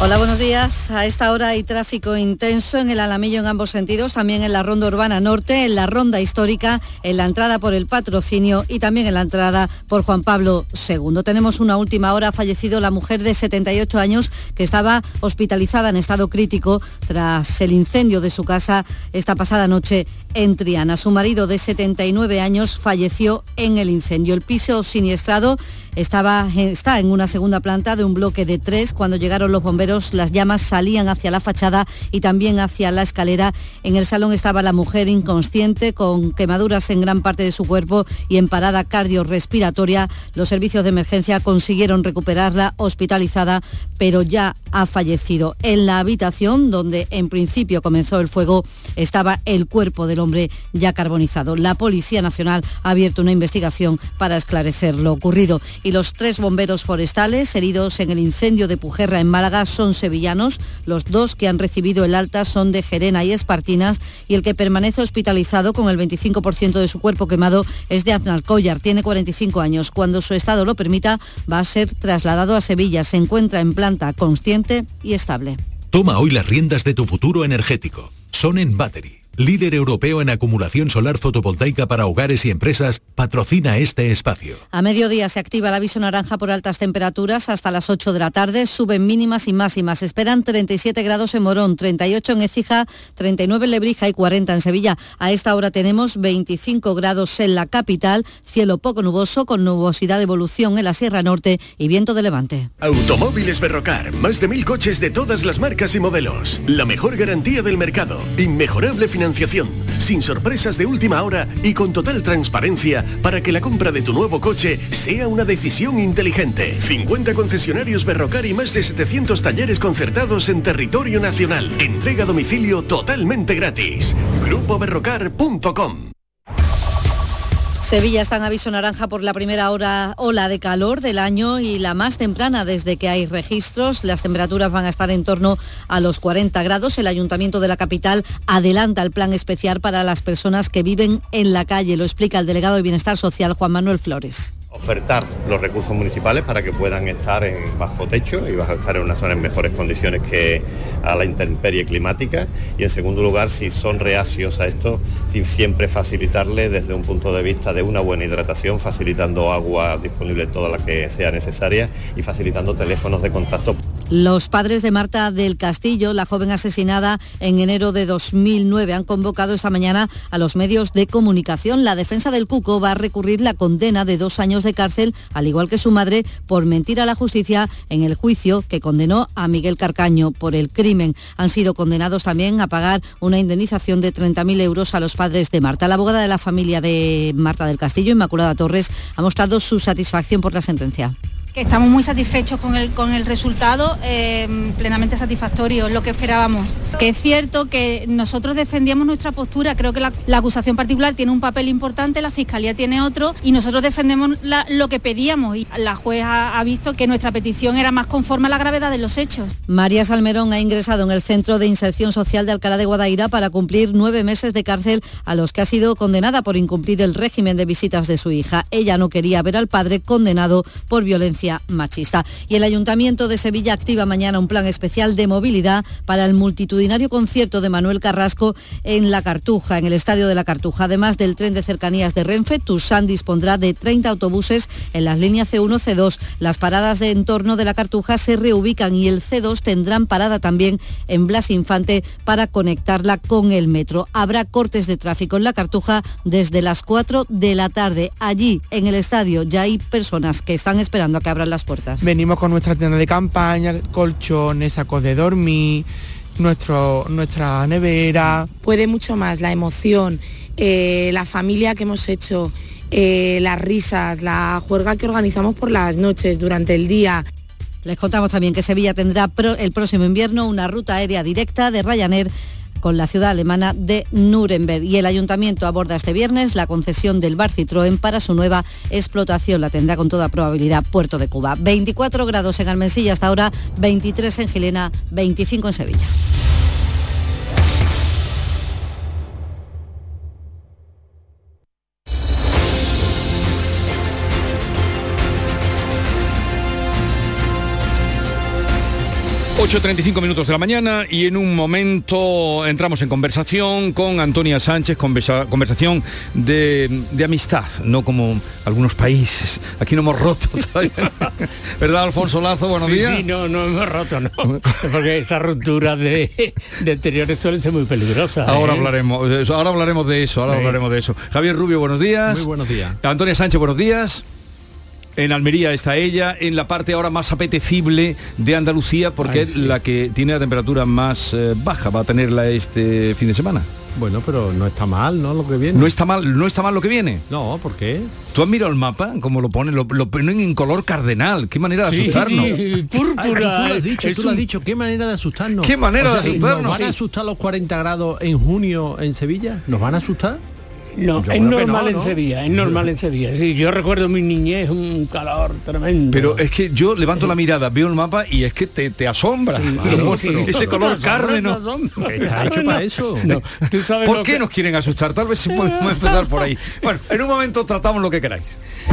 Hola, buenos días. A esta hora hay tráfico intenso en el Alamillo en ambos sentidos, también en la Ronda Urbana Norte, en la Ronda Histórica, en la entrada por el patrocinio y también en la entrada por Juan Pablo II. Tenemos una última hora, ha fallecido la mujer de 78 años que estaba hospitalizada en estado crítico tras el incendio de su casa esta pasada noche en Triana. Su marido de 79 años falleció en el incendio. El piso siniestrado estaba, está en una segunda planta de un bloque de tres. Cuando llegaron los las llamas salían hacia la fachada y también hacia la escalera. En el salón estaba la mujer inconsciente con quemaduras en gran parte de su cuerpo y en parada cardiorrespiratoria. Los servicios de emergencia consiguieron recuperarla hospitalizada, pero ya ha fallecido. En la habitación donde en principio comenzó el fuego estaba el cuerpo del hombre ya carbonizado. La Policía Nacional ha abierto una investigación para esclarecer lo ocurrido. Y los tres bomberos forestales heridos en el incendio de Pujerra en Málaga son sevillanos. Los dos que han recibido el alta son de Gerena y Espartinas y el que permanece hospitalizado con el 25% de su cuerpo quemado es de Aznalcóllar. Tiene 45 años. Cuando su estado lo permita, va a ser trasladado a Sevilla. Se encuentra en planta consciente y estable. Toma hoy las riendas de tu futuro energético. Son en Battery líder europeo en acumulación solar fotovoltaica para hogares y empresas, patrocina este espacio. A mediodía se activa el aviso naranja por altas temperaturas hasta las 8 de la tarde. Suben mínimas y máximas. Esperan 37 grados en Morón, 38 en Écija, 39 en Lebrija y 40 en Sevilla. A esta hora tenemos 25 grados en la capital, cielo poco nuboso con nubosidad de evolución en la Sierra Norte y viento de levante. Automóviles Berrocar, más de mil coches de todas las marcas y modelos. La mejor garantía del mercado. Inmejorable financiación financiación, sin sorpresas de última hora y con total transparencia para que la compra de tu nuevo coche sea una decisión inteligente. 50 concesionarios Berrocar y más de 700 talleres concertados en territorio nacional. Entrega domicilio totalmente gratis. GrupoBerrocar.com Sevilla está en aviso naranja por la primera hora, ola de calor del año y la más temprana desde que hay registros. Las temperaturas van a estar en torno a los 40 grados. El Ayuntamiento de la capital adelanta el plan especial para las personas que viven en la calle. Lo explica el delegado de Bienestar Social, Juan Manuel Flores ofertar los recursos municipales para que puedan estar en bajo techo y estar en una zona en mejores condiciones que a la intemperie climática y en segundo lugar si son reacios a esto sin siempre facilitarle desde un punto de vista de una buena hidratación facilitando agua disponible toda la que sea necesaria y facilitando teléfonos de contacto. Los padres de Marta del Castillo, la joven asesinada en enero de 2009, han convocado esta mañana a los medios de comunicación. La defensa del Cuco va a recurrir la condena de dos años de cárcel, al igual que su madre, por mentir a la justicia en el juicio que condenó a Miguel Carcaño por el crimen. Han sido condenados también a pagar una indemnización de 30.000 euros a los padres de Marta. La abogada de la familia de Marta del Castillo, Inmaculada Torres, ha mostrado su satisfacción por la sentencia que estamos muy satisfechos con el, con el resultado, eh, plenamente satisfactorio, lo que esperábamos. Que es cierto que nosotros defendíamos nuestra postura, creo que la, acusación particular tiene un papel importante, la Fiscalía tiene otro y nosotros defendemos lo que pedíamos y la juez ha, visto que nuestra petición era más conforme a la gravedad de los hechos. María Salmerón ha ingresado en el Centro de Inserción Social de Alcalá de Guadaira para cumplir nueve meses de cárcel a los que ha sido condenada por incumplir el régimen de visitas de su hija. Ella no quería ver al padre condenado por violencia machista. Y el Ayuntamiento de Sevilla activa mañana un plan especial de movilidad para el multitudinario concierto de Manuel Carrasco en La Cartuja, en el Estadio de La Cartuja. Además del tren de cercanías de Renfe, Tusan dispondrá de 30 autobuses en las líneas C1, C2. Las paradas de entorno de La Cartuja se reubican y el C2 tendrán parada también en Blas Infante para conectarla con el metro. Habrá cortes de tráfico en La Cartuja desde las 4 de la tarde. Allí, en el estadio, ya hay personas que están esperando a que abran las puertas. Venimos con nuestra tienda de campaña, colchones, sacos de dormir, nuestro, nuestra nevera. Puede mucho más la emoción, eh, la familia que hemos hecho, eh, las risas, la juerga que organizamos por las noches, durante el día. Les contamos también que Sevilla tendrá el próximo invierno una ruta aérea directa de Ryanair con la ciudad alemana de Nuremberg. Y el ayuntamiento aborda este viernes la concesión del Bar Citroën para su nueva explotación. La tendrá con toda probabilidad Puerto de Cuba. 24 grados en Almensilla hasta ahora, 23 en Gilena, 25 en Sevilla. 8.35 minutos de la mañana y en un momento entramos en conversación con Antonia Sánchez, conversación de, amistad, no como algunos países. Aquí no hemos roto todavía. ¿Verdad, Alfonso Lazo? Buenos días. Sí, no, no hemos roto, no. Porque esas rupturas de, de exteriores suelen ser muy peligrosas. Ahora ¿eh? hablaremos, ahora hablaremos de eso, ahora hablaremos de eso. Javier Rubio, buenos días. Muy buenos días. Antonia Sánchez, buenos días. En Almería está ella, en la parte ahora más apetecible de Andalucía, porque es la que tiene la temperatura más eh, baja, va a tenerla este fin de semana. Bueno, pero no está mal, ¿no? Lo que viene. No está mal, no está mal lo que viene. No, ¿por qué? ¿Tú has mirado el mapa? Como lo ponen, lo, ponen en color cardenal. Qué manera de asustarnos. Sí, púrpura. tú lo has dicho, tú lo has dicho. Qué manera de asustarnos. Qué manera de asustarnos. ¿Nos van a asustar los 40 grados en junio en Sevilla? ¿Nos van a asustar? No, es normal en Sevilla, es normal en Sevilla. Sí, yo recuerdo mi niñez, un calor tremendo. Pero es que yo levanto la mirada, veo el mapa y es que te, asombra. ese color cárdeno. Está hecho para eso. ¿Por qué nos quieren asustar? Tal vez si podemos empezar por ahí. Bueno, en un momento tratamos lo que queráis.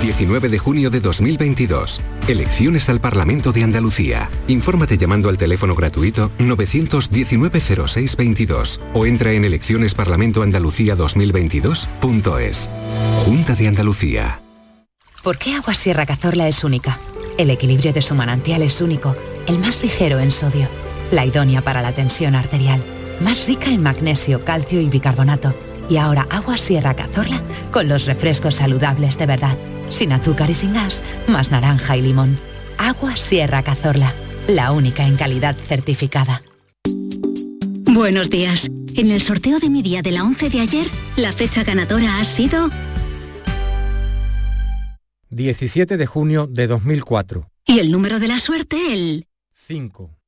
19 de junio de 2022. Elecciones al Parlamento de Andalucía. Infórmate llamando al teléfono gratuito 919-0622 o entra en eleccionesparlamentoandalucía2022.es. Junta de Andalucía. ¿Por qué Agua Sierra Cazorla es única? El equilibrio de su manantial es único, el más ligero en sodio, la idónea para la tensión arterial, más rica en magnesio, calcio y bicarbonato. Y ahora Agua Sierra Cazorla con los refrescos saludables de verdad sin azúcar y sin gas, más naranja y limón. Agua Sierra Cazorla, la única en calidad certificada. Buenos días. En el sorteo de mi día de la 11 de ayer, la fecha ganadora ha sido 17 de junio de 2004. Y el número de la suerte, el 5.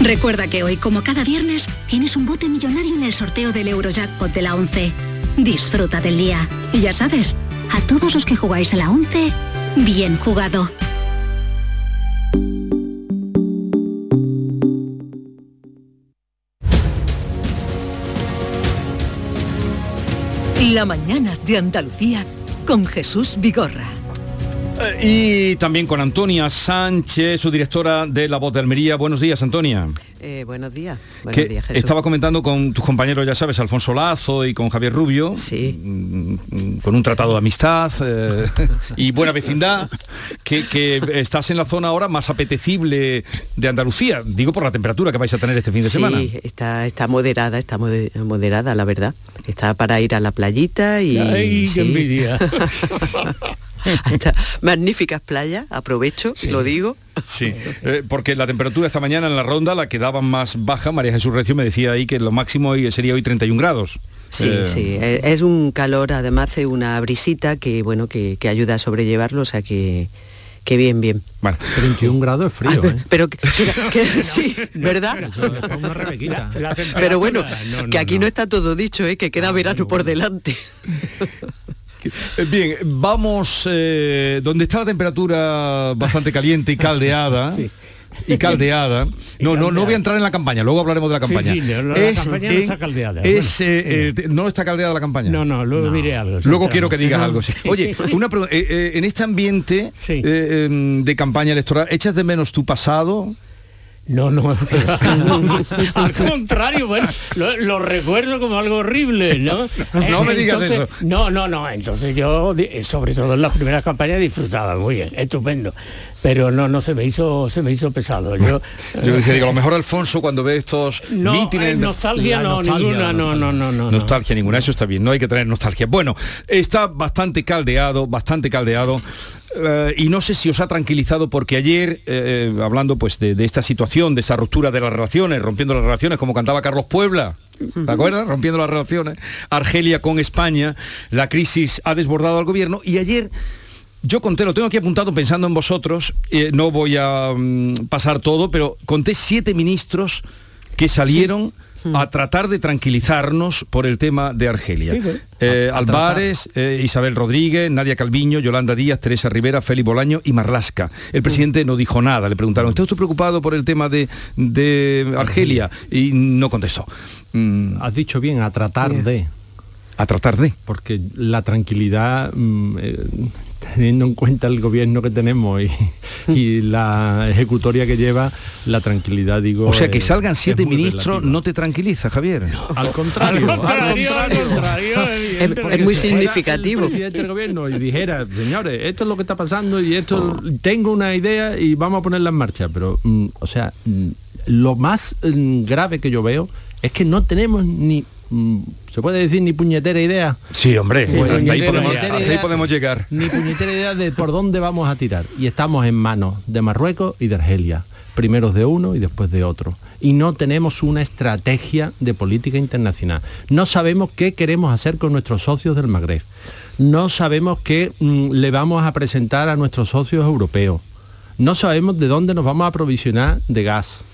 Recuerda que hoy, como cada viernes, tienes un bote millonario en el sorteo del Eurojackpot de la 11. Disfruta del día. Y ya sabes, a todos los que jugáis a la 11, bien jugado. La mañana de Andalucía con Jesús Vigorra. Y también con Antonia Sánchez, su directora de La Voz de Almería. Buenos días, Antonia. Eh, buenos días. Buenos días Jesús. Estaba comentando con tus compañeros, ya sabes, Alfonso Lazo y con Javier Rubio, sí. Mm, con un tratado de amistad eh, y buena vecindad, que, estás en la zona ahora más apetecible de Andalucía, digo por la temperatura que vais a tener este fin de semana. Sí, está, está moderada, está moderada, la verdad. Está para ir a la playita y... ¡Ay, qué envidia! hasta magníficas playas, aprovecho, lo digo. Sí, eh, porque la temperatura esta mañana en la ronda, la que daban más baja, María Jesús Recio me decía ahí que lo máximo hoy sería hoy 31 grados. Sí, Eh, sí, e- es un calor, además hace una brisita que bueno que, que ayuda a sobrellevarlo, o sea que, que bien, bien. Bueno, 31 grados es frío, ¿eh? Pero que, que- que- sí, ¿verdad? Pero bueno, que aquí no. está todo dicho, ¿eh? que queda verano por delante. Eh, Bien, vamos eh, donde está la temperatura bastante caliente y caldeada. Y caldeada. No, no, no voy a entrar en la campaña, luego hablaremos de la campaña. sí, no, no, la campaña no está caldeada. es, Bueno, eh, eh, no está caldeada la campaña. No, no, luego diré algo. Luego quiero que digas algo. sí. Oye, una pregunta. en este ambiente em, de campaña electoral, ¿echas de menos tu pasado? No, no. Al contrario, bueno, lo, lo recuerdo como algo horrible, ¿no? No me digas Entonces, eso. No, no, no. Entonces yo, di- sobre todo en las primeras campañas, disfrutaba muy bien, estupendo. Pero no, no se me hizo, se me hizo pesado. Yo, Yo decía, digo, a lo mejor Alfonso cuando ve estos No, mítines... eh, nostalgia La no, ninguna, no, no, no, no. Nostalgia ninguna, eso está bien, no hay que tener nostalgia. Bueno, está bastante caldeado, bastante caldeado. Eh, y no sé si os ha tranquilizado porque ayer, eh, hablando pues de, de esta situación, de esta ruptura de las relaciones, rompiendo las relaciones, como cantaba Carlos Puebla, ¿te acuerdas? Rompiendo las relaciones, Argelia con España, la crisis ha desbordado al gobierno y ayer yo conté, lo tengo aquí apuntado pensando en vosotros, eh, no voy a mm, pasar todo, pero conté siete ministros que salieron a tratar de tranquilizarnos por el tema de Argelia. Sí, bueno. Eh, A- a Álvarez, eh, Isabel Rodríguez, Nadia Calviño, Yolanda Díaz, Teresa Rivera, Félix Bolaño y Marlasca. El presidente no dijo nada, le preguntaron, ¿está usted preocupado por el tema de, de Argelia? Y no contestó. Mm, Has dicho bien, a tratar de. A tratar de. Porque la tranquilidad, mm, eh, teniendo en cuenta el gobierno que tenemos y, y la ejecutoria que lleva, la tranquilidad, digo... o sea, que salgan siete ministros relativa. no te tranquiliza, Javier. Al contrario, Al contrario, al contrario, evidentemente. es muy si significativo. El presidente del gobierno y dijera, señores, esto es lo que está pasando y esto tengo una idea y vamos a ponerla en marcha. Pero, mm, o sea, mm, lo más mm, grave que yo veo es que no tenemos ni mm, se puede decir ni puñetera idea. Sí, hombre, Sí, hasta, ahí podemos, idea. hasta ahí podemos llegar. Ni puñetera idea de por dónde vamos a tirar. Y estamos en manos de Marruecos y de Argelia. Primeros de uno y después de otro. Y no tenemos una estrategia de política internacional. No sabemos qué queremos hacer con nuestros socios del Magreb. No sabemos qué mm, le vamos a presentar a nuestros socios europeos. No sabemos de dónde nos vamos a aprovisionar de gas.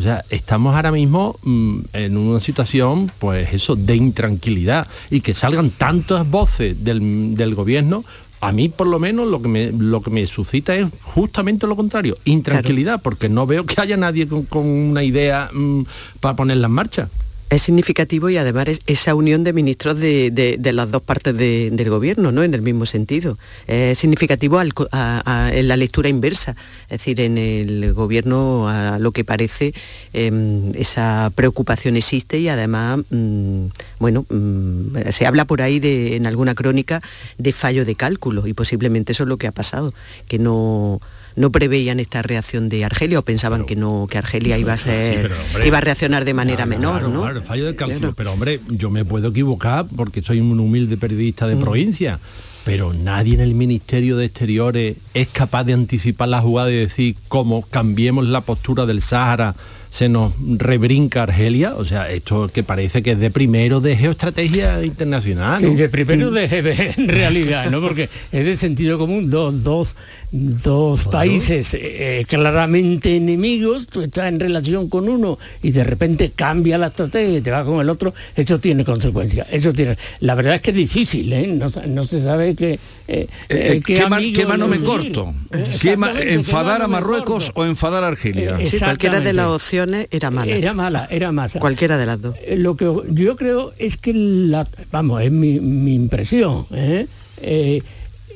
O sea, estamos ahora mismo mm, en una situación, pues eso, de intranquilidad. Y que salgan tantas voces del, del gobierno, a mí por lo menos lo que, me, lo que me suscita es justamente lo contrario, intranquilidad, porque no veo que haya nadie con, con una idea mm, para ponerla en marcha. Es significativo y además es esa unión de ministros de, las dos partes de- del gobierno, ¿no? En el mismo sentido. Es significativo a- en la lectura inversa. Es decir, en el gobierno, a lo que parece, em, esa preocupación existe y además, mm, bueno, mm, se habla por ahí en alguna crónica de fallo de cálculo y posiblemente eso es lo que ha pasado, que no no preveían esta reacción de Argelia o pensaban que no que Argelia iba a ser pero, hombre, iba a reaccionar de manera Claro, menor, claro, ¿no? claro, el fallo del cálculo. Claro. Pero hombre, yo me puedo equivocar porque soy un humilde periodista de Mm. provincia. Pero nadie en el Ministerio de Exteriores es capaz de anticipar la jugada y decir cómo cambiemos la postura del Sáhara, se nos rebrinca Argelia. O sea, esto que parece que es de primero de geoestrategia internacional. Sí, ¿no? de primero de GB en realidad, ¿no? Porque es de sentido común, dos, dos, dos países eh, claramente enemigos, tú estás en relación con uno y de repente cambia la estrategia y te va con el otro, eso tiene consecuencias. Eso tiene. La verdad es que es difícil, ¿eh? No, no se sabe qué. eh, Eh, eh, ¿qué, qué mano me corto? Eh, ¿Qué ma- qué ¿Enfadar mano a Marruecos corto. o enfadar a Argelia? Eh, Sí, cualquiera de las opciones era mala. Era mala, era mala. Cualquiera de las dos. Eh, Lo que yo creo es que la, vamos, es mi, mi impresión, ¿eh?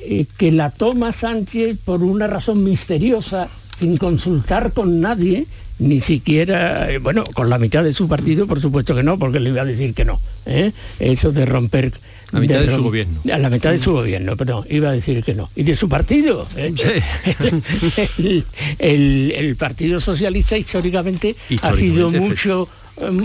Eh, que la toma Sánchez por una razón misteriosa, sin consultar con nadie, ni siquiera, eh, bueno, con la mitad de su partido, por supuesto que no, porque le iba a decir que no. ¿eh? Eso de romper... La mitad de su rom- gobierno. A la mitad de su gobierno, perdón, iba a decir que no. Y de su partido. ¿eh? el, el- el Partido Socialista históricamente, ha sido mucho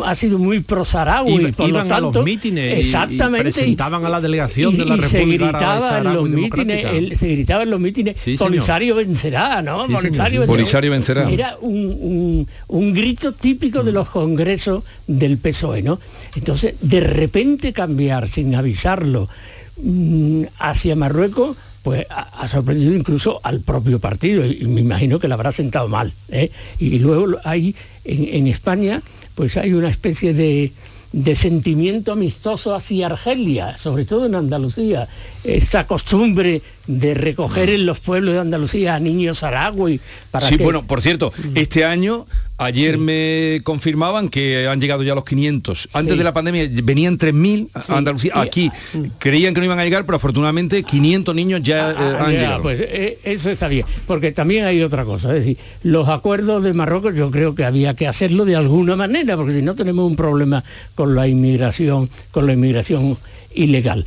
ha sido muy pro Saharaui, Iba- por lo iban a los tanto, mítines y- y exactamente, presentaban a la delegación de la y se República gritaba en los mítines, el- se gritaba en los mítines, Sí. Polisario vencerá, ¿no? Sí. Polisario, Polisario vencerá. Era un, un- un grito típico de los congresos del PSOE, ¿no? Entonces, de repente cambiar sin avisarlo mm, hacia Marruecos, pues ha, sorprendido incluso al propio partido y, y me imagino que le habrá sentado mal. ¿eh? Y luego hay en, en España, pues hay una especie de, de sentimiento amistoso hacia Argelia, sobre todo en Andalucía, esa costumbre de recoger en los pueblos de Andalucía a niños saharaui para Sí, que- bueno, por cierto, este año, ayer me confirmaban que han llegado ya los 500. Antes Sí. de la pandemia venían 3.000 a Sí. Andalucía. Aquí creían que no iban a llegar, pero afortunadamente 500 niños ya eh, Ah, han ya, llegado. pues eh, eso está bien, porque también hay otra cosa, es decir, los acuerdos de Marruecos yo creo que había que hacerlo de alguna manera, porque si no tenemos un problema con la inmigración, con la inmigración ilegal.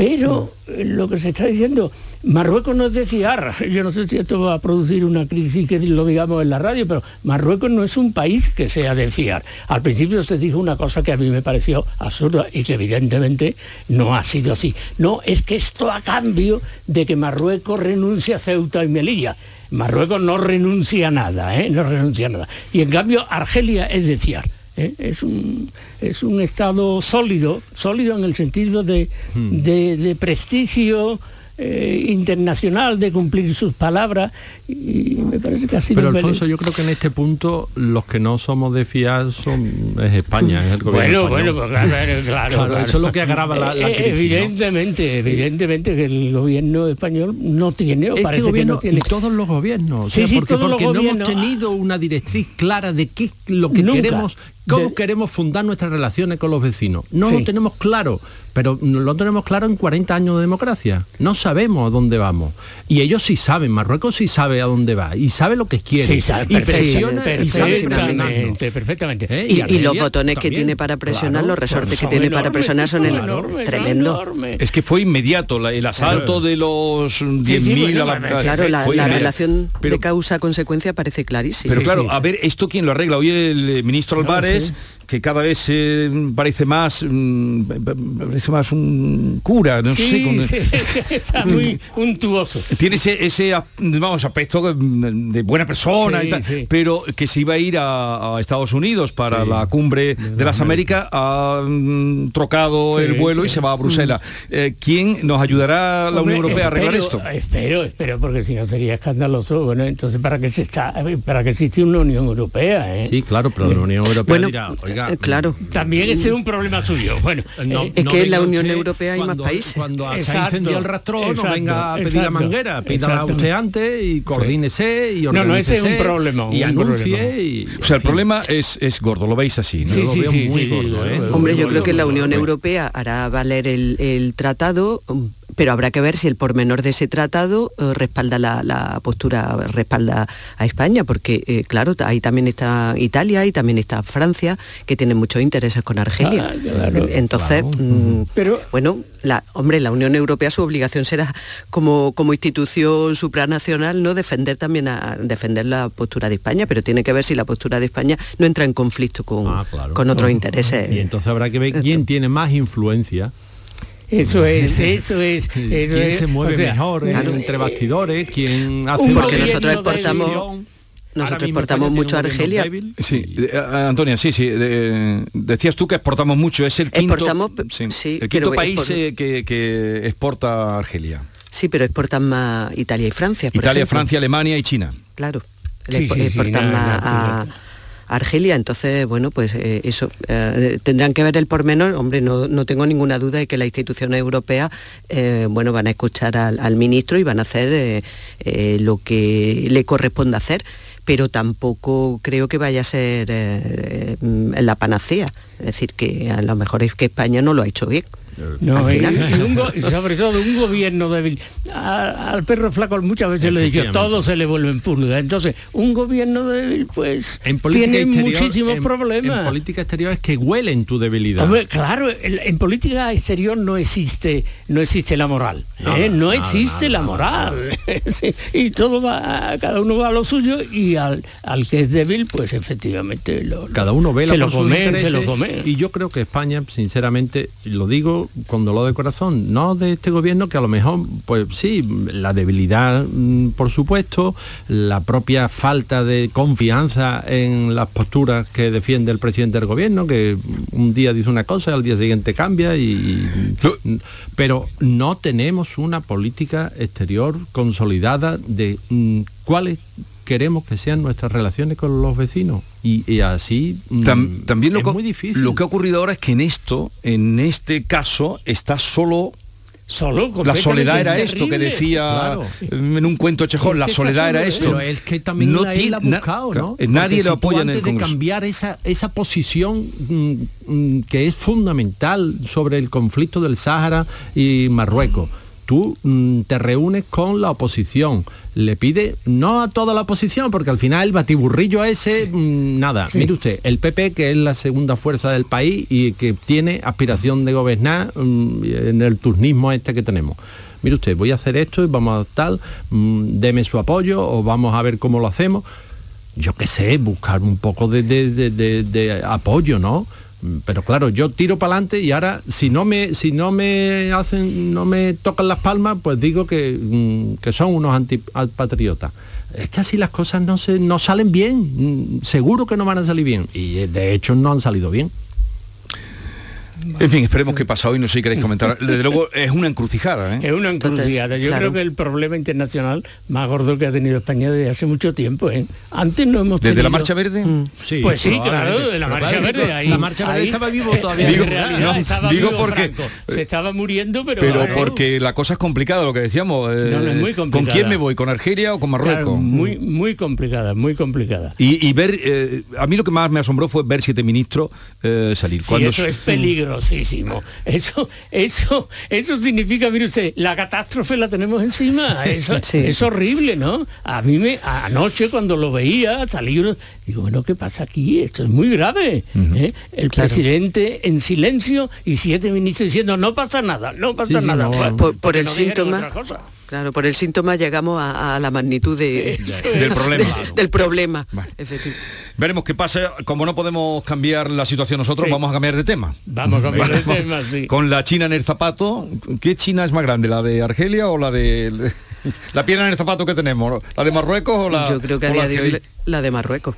Pero lo que se está diciendo, Marruecos no es de fiar. Yo no sé si esto va a producir una crisis que lo digamos en la radio, pero Marruecos no es un país que sea de fiar. Al principio se dijo una cosa que a mí me pareció absurda y que evidentemente no ha sido así. No, es que esto a cambio de que Marruecos renuncie a Ceuta y Melilla. Marruecos no renuncia a nada, ¿eh? no renuncia a nada. Y en cambio Argelia es de fiar. ¿Eh? Es, un, es un estado sólido, sólido en el sentido de, de- de prestigio eh, internacional, de cumplir sus palabras, y me parece que ha sido... Pero Alfonso, yo creo que en este punto los que no somos de fiar son es España, es el gobierno. Bueno, bueno, español. pues claro, claro, Claro, claro. Eso es lo que agrava la, la Eh, crisis. ¿no? Evidentemente, evidentemente que el gobierno español no tiene, o Este parece gobierno que no tiene. y todos los gobiernos, o Sí, sea, sí, porque, todos los porque no gobiernos. hemos tenido una directriz clara de qué es lo que Nunca. queremos, cómo De- queremos fundar nuestras relaciones con los vecinos. No Sí. lo tenemos claro, pero no lo tenemos claro en 40 años de democracia. No sabemos a dónde vamos. Y ellos sí saben, Marruecos sí sabe a dónde va y sabe lo que quiere. Sí, sabe y presiona y sabe presionarnos. perfectamente, perfectamente. ¿Eh? Y, los botones que tiene para presionar, Claro, los resortes que tiene para presionar son enormes, tremendo. Es que fue inmediato la- el asalto de los 10.000 a la Claro, la, relación Pero- de causa-consecuencia parece clarísima. Pero claro, a ver, ¿esto quién lo arregla? Hoy el eh, ministro Álvarez, guys que cada vez eh, parece más mm, parece más un cura, no sí, sé. con- sí, está muy untuoso. Tiene ese, ese vamos, aspecto de, de buena persona Sí, y tal, sí. pero que se iba a ir a, a Estados Unidos para la cumbre de, las Américas, ha mm, trocado Sí, el vuelo y se va a Bruselas. Eh, ¿Quién nos ayudará la Unión Europea a arreglar esto? Espero, espero, porque si no sería escandaloso. Bueno, entonces para qué se está, para que existe una Unión Europea, ¿eh? Sí, claro, pero la Unión Europea Bueno, dirá, oiga, eh, claro. También ese es un problema suyo. Bueno, No, Es no que en la Unión Europea hay más países. Cuando se Exacto, ha incendiado el rastro, no venga a pedir la exacto, manguera, pídala usted antes y coordínese y No, no, ese es un problema, y un anuncie problema. y O sea, el problema es, es gordo, lo veis así, ¿no? Sí, Yo lo sí, veo sí, muy sí, sí, gordo, ¿eh? Hombre, yo creo que la Unión. Europea hará valer el, el tratado, mm, pero habrá que ver si el pormenor de ese tratado eh, respalda la, la postura, respalda a España, porque eh, claro, ahí también está Italia y también está Francia, que tienen muchos intereses con Argelia. Ah, claro, Entonces, mm, Pero bueno, la, hombre, la Unión Europea su obligación será como, como institución supranacional no defender también a, defender la postura de España, pero tiene que ver si la postura de España no entra en conflicto con, Ah, claro. con otros intereses. Y entonces habrá que ver quién tiene más influencia. Eso es, eso es, eso quién es, se mueve o sea, mejor entre bastidores, quién hace Porque nosotros exportamos, nosotros exportamos mucho a Argelia. Sí, eh, Antonia, sí, sí. de- decías tú que exportamos mucho, es el quinto, Exportamos, sí, sí, el quinto pero país eh, que, que exporta a Argelia. Sí, pero exportan más Italia y Francia. por Italia, ejemplo. Francia, Alemania y China. Claro, Sí, exportan nada, más a Argelia, entonces, bueno, pues eh, eso, eh, tendrán que ver el pormenor, hombre, no, no tengo ninguna duda de que las instituciones europeas, eh, bueno, van a escuchar al, ministro y van a hacer lo que le corresponde hacer, pero tampoco creo que vaya a ser la panacea, es decir, que a lo mejor es que España no lo ha hecho bien. No, y- un sobre todo un gobierno débil. A- al perro flaco muchas veces le he dicho, todo se le vuelve en pulga. Entonces, un gobierno débil, pues, En tiene exterior- muchísimos en- problemas. En política exterior es que huelen tu debilidad. Hombre, claro, en política exterior no existe, no existe la moral. Nada, ¿eh? No nada, existe la moral. Sí, y todo va, cada uno va a lo suyo y al, al que es débil, pues efectivamente lo, Cada uno ve se lo comen, se lo comen. Y yo creo que España, sinceramente, lo digo con dolor de corazón, no de este gobierno que a lo mejor, pues sí, la debilidad, mm, por supuesto, la propia falta de confianza en las posturas que defiende el presidente del gobierno, que un día dice una cosa, al día siguiente cambia y pero no tenemos una política exterior consolidada de mm, cuáles queremos que sean nuestras relaciones con los vecinos y, y así mm, Tam- también lo, es que- muy difícil lo que ha ocurrido ahora es que en esto, en este caso, está solo Solo, la soledad era terrible. esto que decía Claro. en un cuento Chejón, la soledad era esto. Pero es que también No tiene- la ha na- buscado, claro, ¿no? eh, nadie Porque lo apoya en el antes de cambiar esa, esa posición mm, mm, que es fundamental sobre el conflicto del Sáhara y Marruecos. Tú mm, te reúnes con la oposición, le pide, no a toda la oposición, porque al final el batiburrillo ese, mm, nada. Mire usted, el PP, que es la segunda fuerza del país y que tiene aspiración de gobernar mm, en el turnismo este que tenemos mire usted, voy a hacer esto y vamos a tal, mm, deme su apoyo o vamos a ver cómo lo hacemos. Yo qué sé, buscar un poco de- de- de apoyo, ¿no? Pero claro, yo tiro para adelante y ahora si no me si no me hacen no me tocan las palmas, pues digo que, mm, que son unos antipatriotas. Es que así las cosas no se no salen bien, Mm, seguro que no van a salir bien y eh, de hecho no han salido bien. En fin, esperemos que pasa hoy, no sé si queréis comentar. Desde luego es una encrucijada, ¿eh? Es una encrucijada. Yo Claro. creo que el problema internacional más gordo que ha tenido España desde hace mucho tiempo. ¿eh? Antes no hemos ¿Desde la tenido- Marcha Verde? Sí, pues sí, claro, de la Marcha claro, Verde. Ahí, la Marcha Verde ahí- estaba vivo todavía. En Digo, realidad no, estaba digo vivo porque- Franco. Se estaba muriendo, pero... Pero porque la cosa es complicada, lo que decíamos. eh, No, no, es muy ¿Con complicada. quién me voy? ¿Con Argelia o con Marruecos? Claro, muy, muy complicada, muy complicada. Y, y ver, eh, a mí lo que más me asombró fue ver siete ministros eh, salir. Sí, eso es peligrosísimo. Eso, eso, eso significa, mire usted, la catástrofe la tenemos encima. Eso, Sí. Es horrible, ¿no? A mí me, anoche cuando lo veía, salí uno, digo, bueno, ¿qué pasa aquí? Esto es muy grave. ¿eh? El Claro. presidente en silencio y siete ministros diciendo, no pasa nada, no pasa Sí, sí, nada. no, por, el no síntoma otra cosa. Claro por el síntoma llegamos a, a la magnitud de, Eso Del problema. del, del problema efectivamente. Veremos qué pasa. Como no podemos cambiar la situación nosotros, Sí. vamos a cambiar de tema. Vamos a cambiar de Vamos. tema, sí. Con la China en el zapato, ¿qué China es más grande? ¿La de Argelia o la de la piedra en el zapato que tenemos? ¿La de Marruecos o la yo creo que a día de hoy la de Marruecos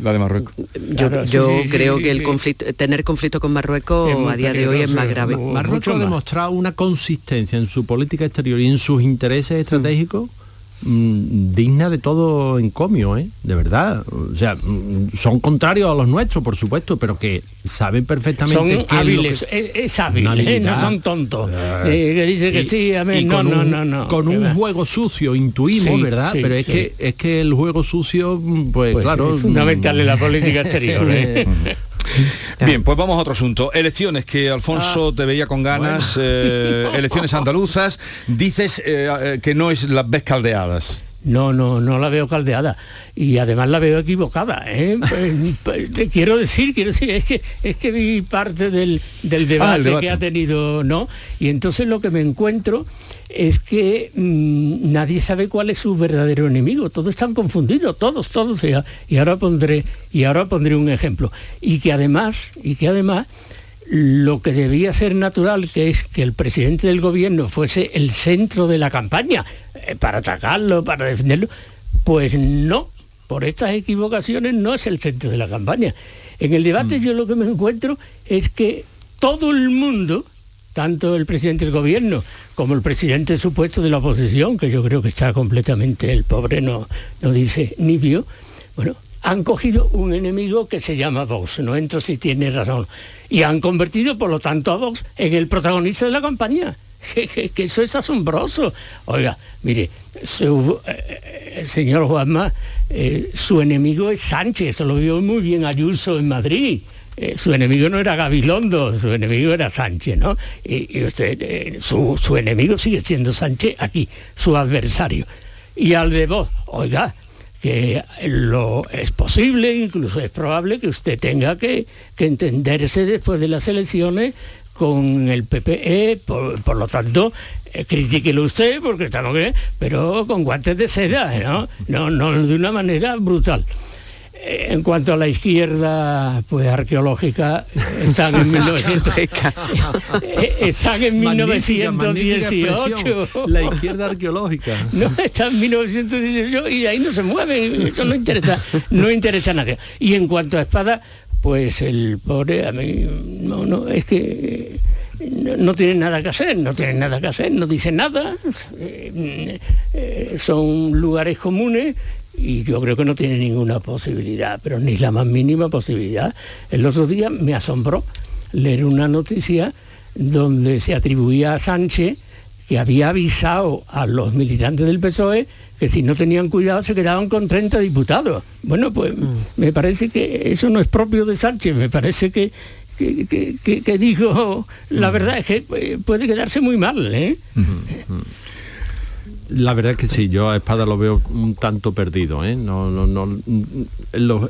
La de Marruecos. yo, Claro, sí, yo sí, sí, creo sí, que el sí. conflicto tener conflicto con Marruecos a día de hoy es más grave. Marruecos ha demostrado una consistencia en su política exterior y en sus intereses estratégicos mm, digna de todo encomio, ¿eh? de verdad. O sea, mm, son contrarios a los nuestros, por supuesto, pero que saben perfectamente Son eh, es lo hábiles, que- es, es hábil, ¿eh? no son tontos. Eh, que dice que Y- sí, a no, no, un- no, no. Con que un juego sucio, intuimos, Sí, ¿verdad? sí, Pero es sí. que es que el juego sucio, mm, pues, Pues claro. es fundamental en la política exterior. Bien, pues vamos a otro asunto. Elecciones, que Alfonso te veía con ganas, eh, elecciones andaluzas. Dices eh, eh, que no es las ves caldeadas. No, no, no la veo caldeada. Y además la veo equivocada. ¿eh? Pues, pues, te quiero decir, quiero decir, es que, es que vi parte del, del debate, Ah, debate. que ha tenido, ¿no? Y entonces lo que me encuentro es que mm, nadie sabe cuál es su verdadero enemigo. Todos están confundidos, todos, todos. Y, y ahora pondré, y ahora pondré un ejemplo. Y que además, y que además lo que debía ser natural, que es que el presidente del gobierno fuese el centro de la campaña, para atacarlo, para defenderlo, pues no, por estas equivocaciones no es el centro de la campaña. En el debate yo lo que me encuentro es que todo el mundo, tanto el presidente del gobierno como el presidente supuesto de la oposición, que yo creo que está completamente, el pobre no, no dice ni vio, bueno, han cogido un enemigo que se llama Vox, no entro si tiene razón, y han convertido, por lo tanto, a Vox en el protagonista de la campaña. Que, eso es asombroso. Oiga, mire, su, eh, el señor Juanma, eh, su enemigo es Sánchez, eso lo vio muy bien Ayuso en Madrid. eh, su enemigo no era Gabilondo, su enemigo era Sánchez, ¿no? Y, usted, eh, su, su, enemigo sigue siendo Sánchez aquí, su adversario. Y al de vos, oiga, que lo es posible, incluso es probable que usted tenga que, que entenderse después de las elecciones con el PPE, por, lo tanto, eh, critíquelo usted porque estamos bien, pero con guantes de seda, ¿no? No, no de una manera brutal. Eh, en cuanto a la izquierda pues arqueológica están en 1900 están en 1918 la izquierda arqueológica. No está en 1918 y ahí no se mueve eso no interesa no interesa a nadie. Y en cuanto a espada pues el pobre a mí no, no es que no, tiene nada que hacer, no tiene nada que hacer, no dice nada, eh, eh, son lugares comunes y yo creo que no tiene ninguna posibilidad, pero ni la más mínima posibilidad. El otro día me asombró leer una noticia donde se atribuía a Sánchez que había avisado a los militantes del PSOE que si no tenían cuidado se quedaban con 30 diputados. Bueno, pues mm. me parece que eso no es propio de Sánchez, me parece que, que, dijo, la mm. verdad es que eh, puede quedarse muy mal. ¿eh? La verdad es que sí, yo a Espada lo veo un tanto perdido. ¿eh? No, no, no, en,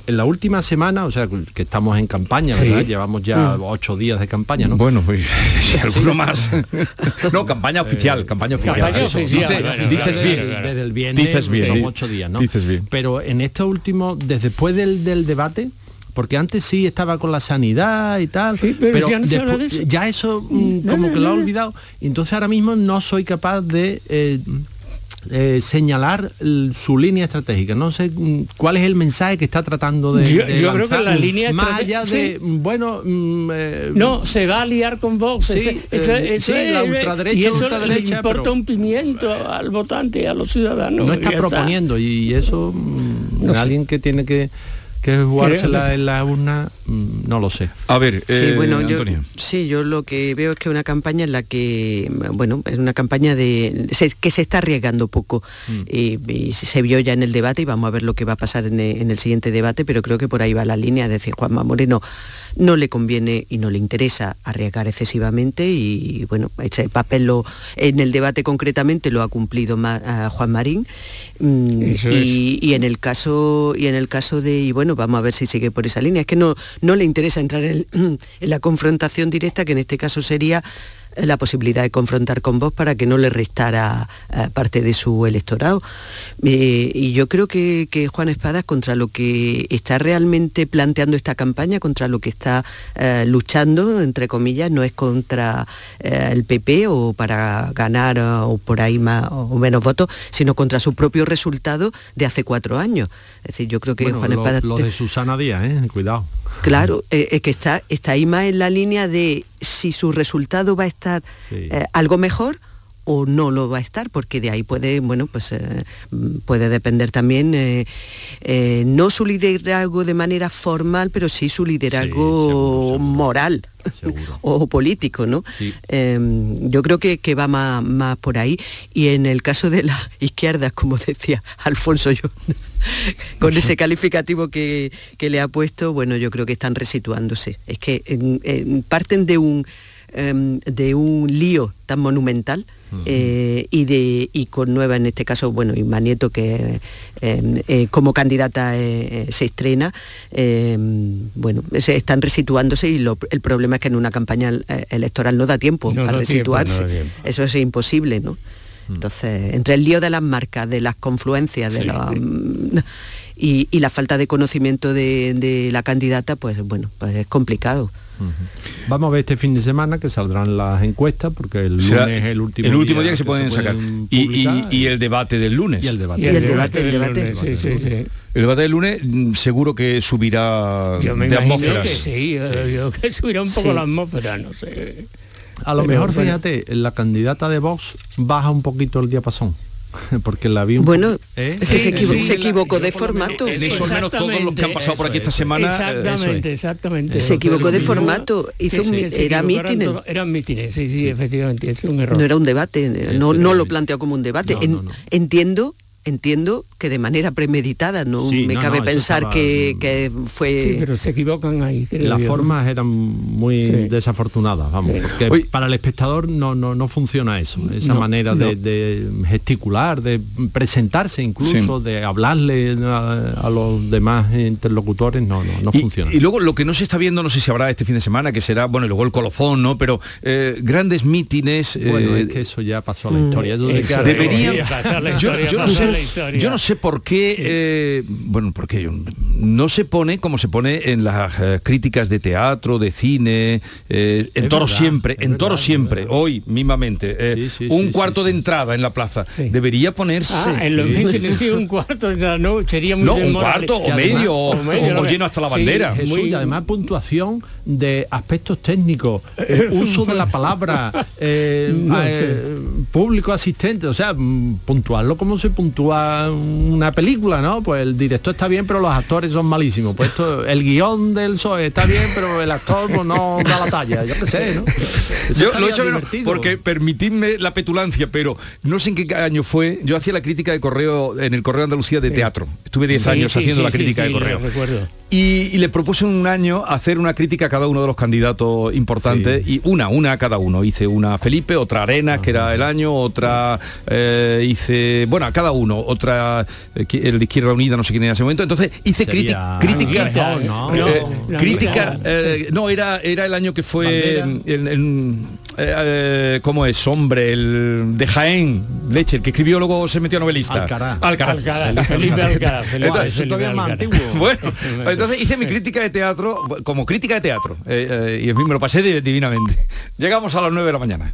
la última semana, o sea, que estamos en campaña, ¿verdad? Llevamos ya mm. ocho días de campaña, ¿no? Bueno, pues alguno más. no, campaña oficial, campaña oficial. dices, bien. Desde el viernes dices bien, son ocho días, ¿no? Dices bien. Pero en este último, desde después del, del debate, porque antes sí estaba con la sanidad y tal, pero, ya eso mm, como que lo ha olvidado. Entonces ahora mismo no soy capaz de eh, eh, señalar su línea estratégica. No sé mm, cuál es el mensaje que está tratando de, yo, yo creo que la línea más allá de bueno mm, eh, no se va a liar con Vox sí, eh, la ultraderecha, y eso ultraderecha, le importa un pimiento al votante a los ciudadanos no está proponiendo y eso no alguien que tiene que que jugársela en la urna, mm, no lo sé. A ver, sí, eh, bueno, Yo, sí, yo lo que veo es que una campaña en la que, bueno, es una campaña de que se está arriesgando poco mm. y, se vio ya en el debate y vamos a ver lo que va a pasar en el, siguiente debate, pero creo que por ahí va la línea, es decir, Juanma Moreno no le conviene y no le interesa arriesgar excesivamente y, bueno, ese papel lo, en el debate concretamente lo ha cumplido Juan Marín. Mm, y, en el caso y en el caso de y bueno vamos a ver si sigue por esa línea. Es que no no le interesa entrar en la confrontación directa que en este caso sería la posibilidad de confrontar con vos para que no le restara eh, parte de su electorado. Eh, y yo creo que, Juan Espadas, contra lo que está realmente planteando esta campaña, contra lo que está eh, luchando, entre comillas, no es contra el PP o para ganar o por ahí más o menos votos, sino contra su propio resultado de hace cuatro años. Es decir, yo creo que Juan lo, Espadas... Lo de Susana Díaz, cuidado. Claro, es que está, está ahí más en la línea de si su resultado va a estar eh, algo mejor o no lo va a estar, porque de ahí puede, bueno, pues eh, puede depender también eh, no su liderazgo de manera formal, pero sí su liderazgo moral o político, ¿no? Em, yo creo que, va más, por ahí. Y en el caso de la izquierda, como decía Alfonso yo, con ese calificativo que, le ha puesto, bueno, yo creo que están resituándose. Es que parten de un Em, de un lío tan monumental eh, y, de, y con Nueva en este caso, bueno, y Manieto que em, eh, como candidata eh, se estrena, bueno, se están resituándose y el problema es que en una campaña electoral no da tiempo para resituarse. Eso es imposible, ¿no? Mm. Entonces, entre el lío de las marcas, de las confluencias, de mm, y, la falta de conocimiento de, de la candidata, pues bueno, pues es complicado. Vamos a ver este fin de semana que saldrán las encuestas porque el lunes es el último, el último día, que se pueden sacar. y, el debate del lunes. Y el debate. el, debate, el debate. El debate del lunes mm, seguro que subirá yo me de atmósferas. Que sí, yo, que subirá un poco la atmósfera, no sé. A lo mejor, fíjate, la candidata de Vox baja un poquito el diapasón. porque la vi un bueno ¿Eh? se, equivocó de formato. eso al menos todos los que han pasado por aquí esta semana exactamente exactamente. Se equivocó de formato hizo un, era mítines. eran mítines sí sí efectivamente es un error. No era un debate no, no lo planteó como un debate entiendo entiendo que de manera premeditada, no Sí, me no, cabe no, pensar estaba- que, que fue... Sí, pero se equivocan ahí. Las formas eran muy Sí. desafortunadas, vamos, porque Oye. para el espectador no, no, no funciona eso, esa No, manera no. de, de gesticular, de presentarse incluso, de hablarle a, a los demás interlocutores, no, no, no Y- funciona. Y, luego lo que no se está viendo, no sé si habrá este fin de semana, que será, bueno, y luego el colofón, ¿no? Pero eh, grandes mítines. bueno, eh, es que eso ya pasó a la historia. eso de que eso deberían yo, no pasó la historia. yo no sé por qué eh, bueno porque yo- no se pone como se pone en las eh, críticas de teatro de cine eh, en Es toro verdad, siempre en verdad, toro siempre verdad. hoy mismamente eh, Sí, sí, un sí, cuarto sí, de sí. entrada en la plaza debería ponerse Ah, en los Sí. mítines sí, un cuarto de la noche sería muy No, un cuarto, o medio, o- medio, o ¿no? lleno hasta la Sí, bandera. Jesús, muy- y además puntuación de aspectos técnicos, uso de la palabra, No sé. público asistente, o sea, mm, puntuarlo como se puntúa una película, ¿no? Pues el director está bien, pero los actores son malísimos. Pues esto, el guion del PSOE está bien, pero el actor pues, no da la talla, yo qué sé, ¿no? Eso Yo lo he hecho divertido. porque permitidme la petulancia, pero no sé en qué año fue. Yo hacía la crítica de correo en el Correo Andalucía de teatro. Estuve 10 Sí, años sí, haciendo sí, la crítica de lo correo. recuerdo. Y, y le propuse un año hacer una crítica a cada uno de los candidatos importantes y una, una a cada uno. Hice una a Felipe, otra a Arenas, que era el año, otra eh, hice, bueno, a cada uno, otra eh, el de Izquierda Unida, no sé quién era en ese momento. Entonces hice Sería criti- crítica, ¿no? eh, No, crítica, no. eh, no, era, era el año que fue Bandera. el, el- eh, eh, ¿cómo es? Hombre, el de Jaén, Leche, el que escribió luego se metió a novelista. Alcaraz. Alcaraz. Alcaraz, Felipe Alcaraz, Felipe, Entonces, todavía más Alcaraz. antiguo. bueno, entonces hice mi crítica de teatro como crítica de teatro eh, eh, y en fin me lo pasé di- divinamente. Llegamos a las 9 de la mañana.